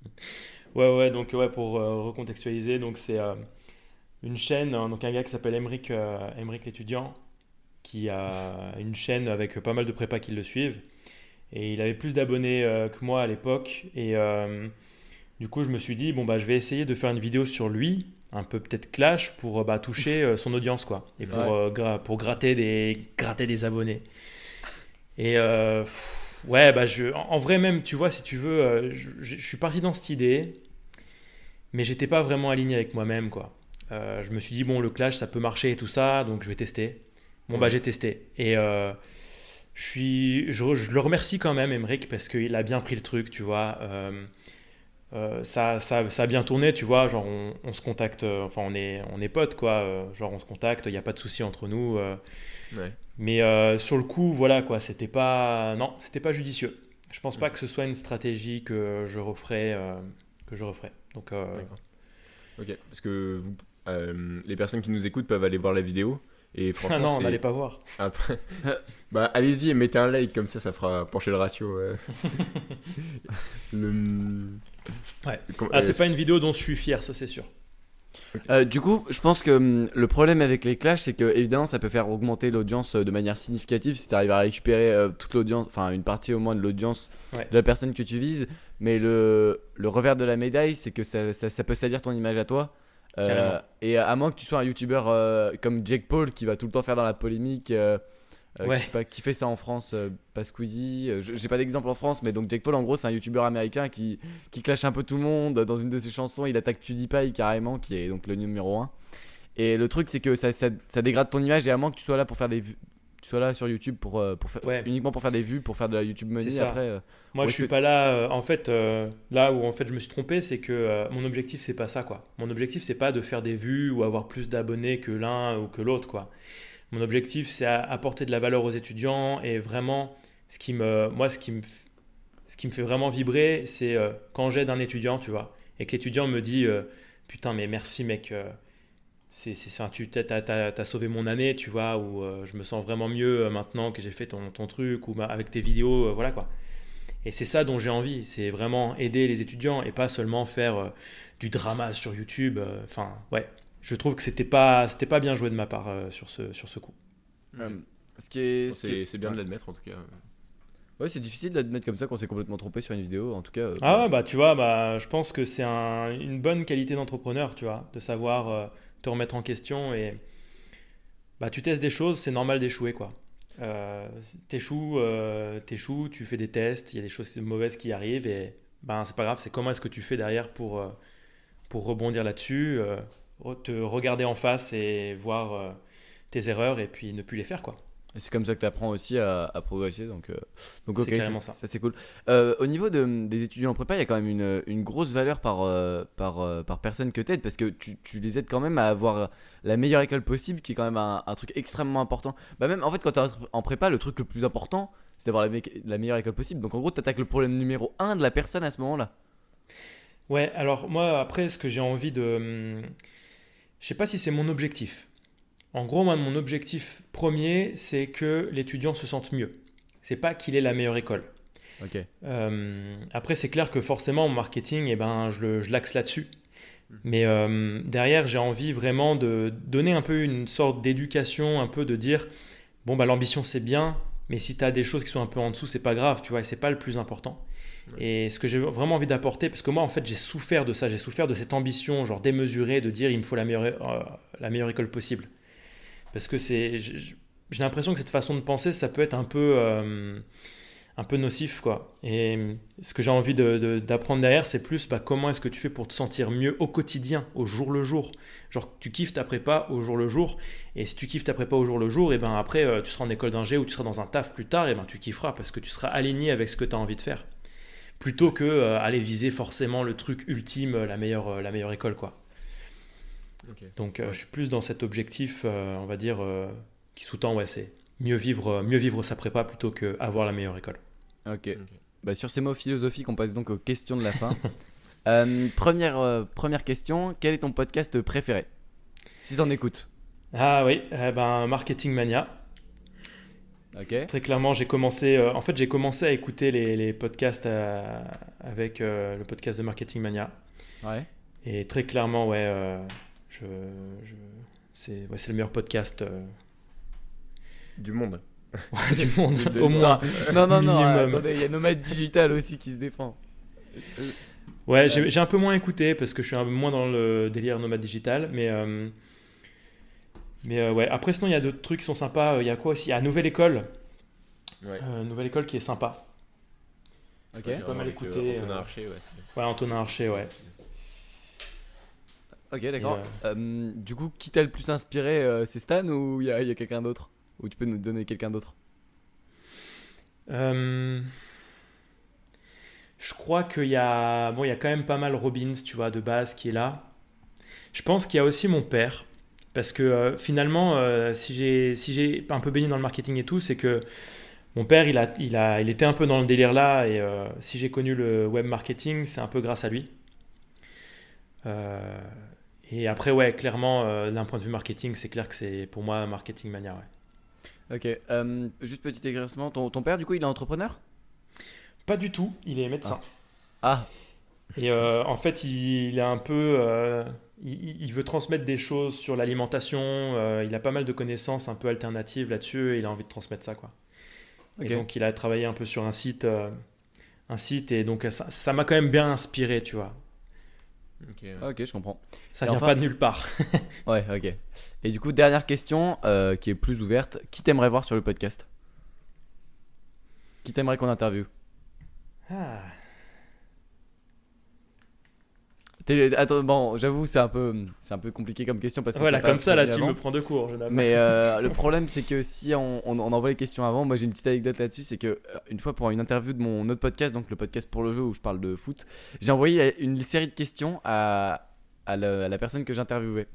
Ouais, ouais, donc ouais, pour euh, recontextualiser, donc c'est euh, une chaîne, donc un gars qui s'appelle Emric, l'étudiant, qui a une chaîne avec pas mal de prépas qui le suivent. Et il avait plus d'abonnés que moi à l'époque. Et du coup, je me suis dit, bon, bah, je vais essayer de faire une vidéo sur lui, un peu peut-être clash, pour bah, toucher son audience, quoi. Et pour, Ouais. euh, gra- pour gratter, des, gratter des abonnés. Et euh, pff, ouais, bah, je, en, vrai, même, tu vois, si tu veux, euh, je, je- je suis parti dans cette idée, mais j'étais pas vraiment aligné avec moi-même, quoi. Euh, je me suis dit, bon, le clash, ça peut marcher et tout ça, donc je vais tester. Bon, bah, j'ai testé. Et euh, je, suis, je, je le remercie quand même, Emmerich, parce qu'il a bien pris le truc, tu vois. Euh, euh, ça, ça, ça a bien tourné, tu vois. Genre, on, on se contacte, euh, enfin, on est, on est potes, quoi. euh, genre, on se contacte, il n'y a pas de souci entre nous. Ouais. mais sur le coup, voilà, quoi. C'était pas. Non, c'était pas judicieux. Je pense pas que ce soit une stratégie que je referais. euh, que je referais. Donc. Ok, parce que vous, les personnes qui nous écoutent peuvent aller voir la vidéo. Et franchement, ah non, n'allait pas voir. Après, bah allez-y et mettez un like comme ça, ça fera pencher le ratio. ouais. le... Ouais. Ah, c'est pas une vidéo dont je suis fier, ça c'est sûr. Euh, du coup, je pense que hum, le problème avec les clashs, c'est que évidemment, ça peut faire augmenter l'audience euh, de manière significative si tu arrives à récupérer euh, toute l'audience, enfin une partie au moins de l'audience Ouais. de la personne que tu vises. Mais le, le revers de la médaille, c'est que ça, ça, ça peut salir ton image à toi. Et à moins que tu sois un youtubeur comme Jake Paul qui va tout le temps faire dans la polémique, euh, Ouais. qui, fait pas- qui fait ça en France, euh, pas Squeezie. euh, je- J'ai pas d'exemple en France, mais donc Jake Paul en gros, c'est un youtubeur américain qui, qui clash un peu tout le monde. Dans une de ses chansons, il attaque PewDiePie carrément, qui est donc le numéro 1. Et le truc, c'est que ça, ça, ça dégrade ton image, et à moins que tu sois là pour faire des vues. Tu sois là sur YouTube pour, euh, pour faire, Ouais. uniquement pour faire des vues, pour faire de la YouTube money. Après, euh, Moi, je suis pas là. euh, en fait, là où en fait je me suis trompé, c'est que mon objectif c'est pas ça, quoi. Mon objectif c'est pas de faire des vues ou avoir plus d'abonnés que l'un ou que l'autre, quoi. Mon objectif c'est apporter de la valeur aux étudiants et vraiment, ce qui me, moi, ce qui me, ce qui me fait vraiment vibrer, c'est euh, quand j'aide un étudiant, tu vois, et que l'étudiant me dit, euh, putain, mais merci, mec. euh, c'est, c'est, tu t'as, sauvé mon année, tu vois, ou euh, je me sens vraiment mieux maintenant que j'ai fait ton, ton truc, ou ma- avec tes vidéos, voilà quoi. Et c'est ça dont j'ai envie, c'est vraiment aider les étudiants et pas seulement faire du drama sur YouTube. Enfin, ouais, je trouve que c'était pas, c'était pas bien joué de ma part euh, sur, ce, sur ce coup. euh, ce qui est. ce qui est- C'est c'est bien de l'admettre en tout cas. Ouais, c'est difficile d'admettre comme ça qu'on s'est complètement trompé sur une vidéo. En tout cas, euh, Ah ouais, bah tu vois, bah, je pense que c'est un- une bonne qualité d'entrepreneur, tu vois, de savoir euh, te remettre en question et bah, tu testes des choses, c'est normal d'échouer, quoi. Euh, t'échoues, euh, t'échoues, tu fais des tests, il y a des choses mauvaises qui arrivent et ben c'est pas grave, c'est comment est-ce que tu fais derrière pour, euh, pour rebondir là-dessus, euh, te regarder en face et voir euh, tes erreurs et puis ne plus les faire quoi. Et c'est comme ça que tu apprends aussi à, à progresser. Donc, euh, donc C'est carrément ça. c'est cool. Euh, au niveau de, des étudiants en prépa, il y a quand même une, une grosse valeur par, euh, par, par personne que tu aides parce que tu, tu les aides quand même à avoir la meilleure école possible, qui est quand même un, un truc extrêmement important. Bah même en fait, quand tu es en prépa, le truc le plus important, c'est d'avoir la, me- la meilleure école possible. Donc en gros, tu attaques le problème numéro 1 de la personne à ce moment-là. Ouais, alors moi après ce que j'ai envie de... Je sais pas si c'est mon objectif. En gros, moi mon objectif premier c'est que l'étudiant se sente mieux. C'est pas qu'il ait la meilleure école. Euh, après, c'est clair que forcément, mon marketing, eh ben, je, l'axe là-dessus. Mais euh, derrière, j'ai envie vraiment de donner un peu une sorte d'éducation, un peu de dire, bon, bah, l'ambition, c'est bien, mais si tu as des choses qui sont un peu en dessous, c'est pas grave, tu vois, et c'est pas le plus important. Et ce que j'ai vraiment envie d'apporter, parce que moi, en fait, j'ai souffert de ça, j'ai souffert de cette ambition, genre démesurée, de dire, il me faut la meilleure, euh, la meilleure école possible. Parce que c'est, j'ai l'impression que cette façon de penser, ça peut être un peu... euh, un peu nocif quoi. Et ce que j'ai envie d'apprendre derrière, c'est plus bah, comment est-ce que tu fais pour te sentir mieux au quotidien, au jour le jour? Genre tu kiffes ta prépa au jour le jour, et si tu kiffes ta prépa au jour le jour, et ben après euh, tu seras en école d'ingé ou tu seras dans un taf plus tard, et ben tu kifferas parce que tu seras aligné avec ce que tu as envie de faire. Plutôt que euh, aller viser forcément le truc ultime, euh, la meilleure, euh, la meilleure école quoi. Ok. Donc euh, je suis plus dans cet objectif, euh, on va dire, euh, qui sous-tend, ouais, c'est mieux vivre, euh, mieux vivre sa prépa plutôt que avoir la meilleure école. Ok. Ok. Bah, sur ces mots philosophiques, on passe donc aux questions de la fin. Euh, première, euh, première question, quel est ton podcast préféré? Si t'en écoutes. Ah oui, eh ben, Marketing Mania. Très clairement, j'ai commencé, euh, en fait, j'ai commencé à écouter les, les podcasts euh, avec euh, le podcast de Marketing Mania. Ouais. Et très clairement, ouais, euh, je, je- c'est ouais, le meilleur podcast euh, Du monde. du monde, De- au moins. Non, non, non, attendez, il y a Nomade Digital aussi qui se défend. Ouais, j'ai j'ai un peu moins écouté parce que je suis un peu moins dans le délire nomade digital, mais euh, mais euh, ouais. Après, sinon, il y a d'autres trucs qui sont sympas. Il y a quoi aussi? Il y a Nouvelle École, Ouais. Euh, Nouvelle École qui est sympa. Ok. Ouais, j'ai pas mal euh, écouté, Antonin euh, Archer, ouais. Antonin Archer, ouais. Ok, d'accord. Euh, du coup, qui t'a le plus inspiré euh, C'est Stan ou il y a, il y a quelqu'un d'autre? Ou tu peux nous donner quelqu'un d'autre? Euh, je crois qu'il y a, bon, il y a quand même pas mal Robbins, tu vois, de base qui est là. Je pense qu'il y a aussi mon père, parce que euh, finalement, euh, si j'ai, si un peu baigné dans le marketing et tout, c'est que mon père, il a, il a, il était un peu dans le délire là, et euh, si j'ai connu le web marketing, c'est un peu grâce à lui. Et après, ouais, clairement, d'un point de vue marketing, c'est clair que c'est pour moi Marketing Mania. Ouais. Ok. juste petit éclaircissement. Ton, ton père, du coup, il est entrepreneur? Pas du tout, il est médecin. Ah, Et euh, en fait, il, il est un peu. Il, il veut transmettre des choses sur l'alimentation. euh, il a pas mal de connaissances un peu alternatives là-dessus et il a envie de transmettre ça. Quoi. Et donc, il a travaillé un peu sur un site. euh, un site et donc, ça m'a quand même bien inspiré, tu vois. Ok, ouais. Ok, je comprends. Ça Et vient enfin- pas de nulle part. Ouais, ok. Et du coup, dernière question euh, qui est plus ouverte. Qui t'aimerais voir sur le podcast? Qui t'aimerais qu'on interviewe? Ah. T'es- Attends, bon, j'avoue, c'est un peu, c'est un peu compliqué comme question parce que Voilà, comme ça, là, tu avant. me prends de court. Mais euh, le problème, c'est que si on, on, on envoie les questions avant, moi j'ai une petite anecdote là-dessus, c'est que euh, une fois pour une interview de mon autre podcast, donc le podcast pour le jeu où je parle de foot, j'ai envoyé une série de questions à, à, la, à la personne que j'interviewais.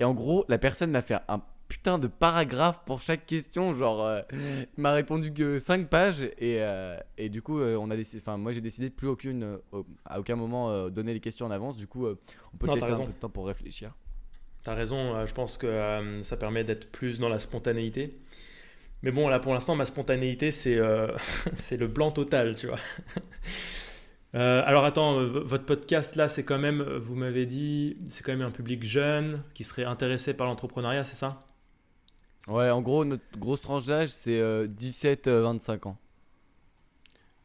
Et en gros, la personne m'a fait un putain de paragraphe pour chaque question, genre euh, il m'a répondu que 5 pages et, euh, et du coup, euh, on a décidé, enfin moi j'ai décidé de plus aucune, au- à aucun moment donner les questions en avance. Du coup, on peut te Non, laisser un peu de temps pour réfléchir. T'as raison, je pense que ça permet d'être plus dans la spontanéité. Mais bon, là pour l'instant, ma spontanéité, c'est c'est le blanc total, tu vois. Euh, alors attends, votre podcast là, c'est quand même, vous m'avez dit, c'est quand même un public jeune qui serait intéressé par l'entrepreneuriat, c'est ça? Ouais, en gros, notre grosse tranche d'âge, c'est euh, 17-25 ans.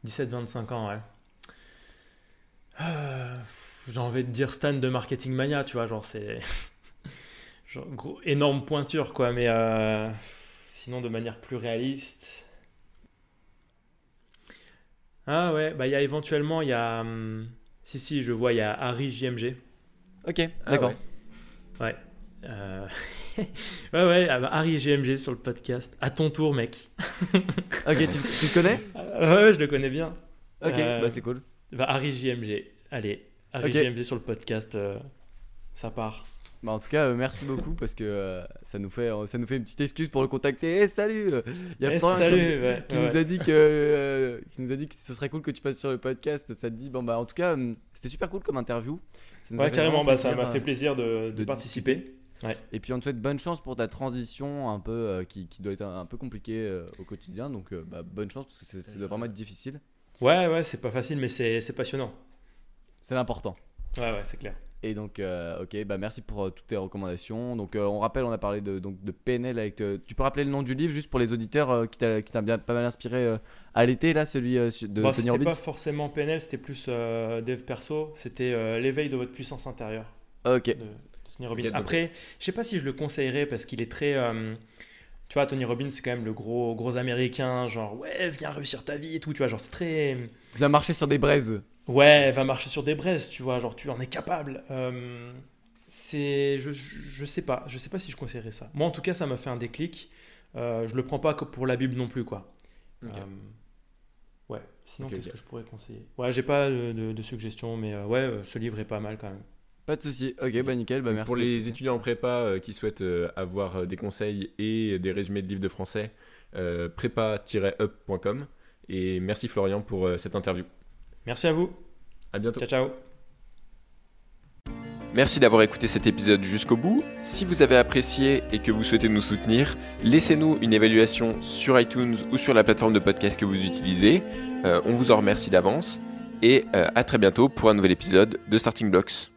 17-25 ans, ouais. Euh, J'ai envie de dire Stan de Marketing Mania, tu vois, genre c'est... gros, énorme pointure, quoi. Mais euh, sinon, de manière plus réaliste. Ah ouais, bah il y a éventuellement, il y a. hum, si, si, je vois, il y a Harry JMG. Ok, Ah d'accord. ouais. Euh, ouais, ouais, ah bah, Harry GMG sur le podcast. À ton tour, mec. Ok, tu, tu le connais? Ouais, ouais, je le connais bien. Ok, Euh, bah c'est cool. Bah, Harry JMG. Allez, Harry Ok. JMG sur le podcast. euh, ça part. Bah, en tout cas, euh, merci beaucoup parce que euh, ça, nous fait, ça nous fait une petite excuse pour le contacter. Eh, salut Il y a Eh, Florian salut, qui, ouais, qui ouais. nous a dit que, euh, qui nous a dit que ce serait cool que tu passes sur le podcast. Ça te dit Bon, bah en tout cas, c'était super cool comme interview. Ça nous a Ouais, carrément, bah, ça m'a fait plaisir de, de de participer. Et puis on te souhaite bonne chance pour ta transition un peu euh, qui, qui doit être un, un peu compliquée euh, au quotidien. Donc euh, bah, bonne chance parce que ça doit vraiment être difficile. Ouais, ouais, c'est pas facile, mais c'est passionnant. C'est l'important. Ouais, ouais, c'est clair. Et donc, ok, bah merci pour toutes tes recommandations. Donc, on rappelle, on a parlé de, donc, de PNL avec. tu peux rappeler le nom du livre juste pour les auditeurs qui t'a bien pas mal inspiré à l'été, là, celui de Bon, Tony c'était Robbins? pas forcément PNL, c'était plus dev perso. C'était l'éveil de votre puissance intérieure. Ok, de Tony Robbins. Après, je sais pas si je le conseillerais parce qu'il est très. euh, tu vois, Tony Robbins, c'est quand même le gros, gros américain, genre, ouais, viens réussir ta vie et tout, tu vois, genre, c'est très. avez marché sur des braises. Ouais, va marcher sur des braises, tu vois, genre, tu en es capable. Euh, c'est. Je, je, je sais pas, je sais pas si je conseillerais ça. Moi, en tout cas, ça m'a fait un déclic. Euh, je le prends pas pour la Bible non plus, quoi. Euh, ouais, sinon, qu'est-ce que je pourrais conseiller? Ouais, j'ai pas de, de- de suggestions, mais ouais, ce livre est pas mal quand même. Pas de souci. Ok, bah nickel, bah merci. Pour les étudiants en prépa euh, qui souhaitent euh, avoir euh, des conseils et des résumés de livres de français, euh, prépa-up.com. Et merci Florian pour euh, cette interview. Merci à vous. À bientôt. Ciao, ciao. Merci d'avoir écouté cet épisode jusqu'au bout. Si vous avez apprécié et que vous souhaitez nous soutenir, laissez-nous une évaluation sur iTunes ou sur la plateforme de podcast que vous utilisez. Euh, on vous en remercie d'avance. Et euh, à très bientôt pour un nouvel épisode de Starting Blocks.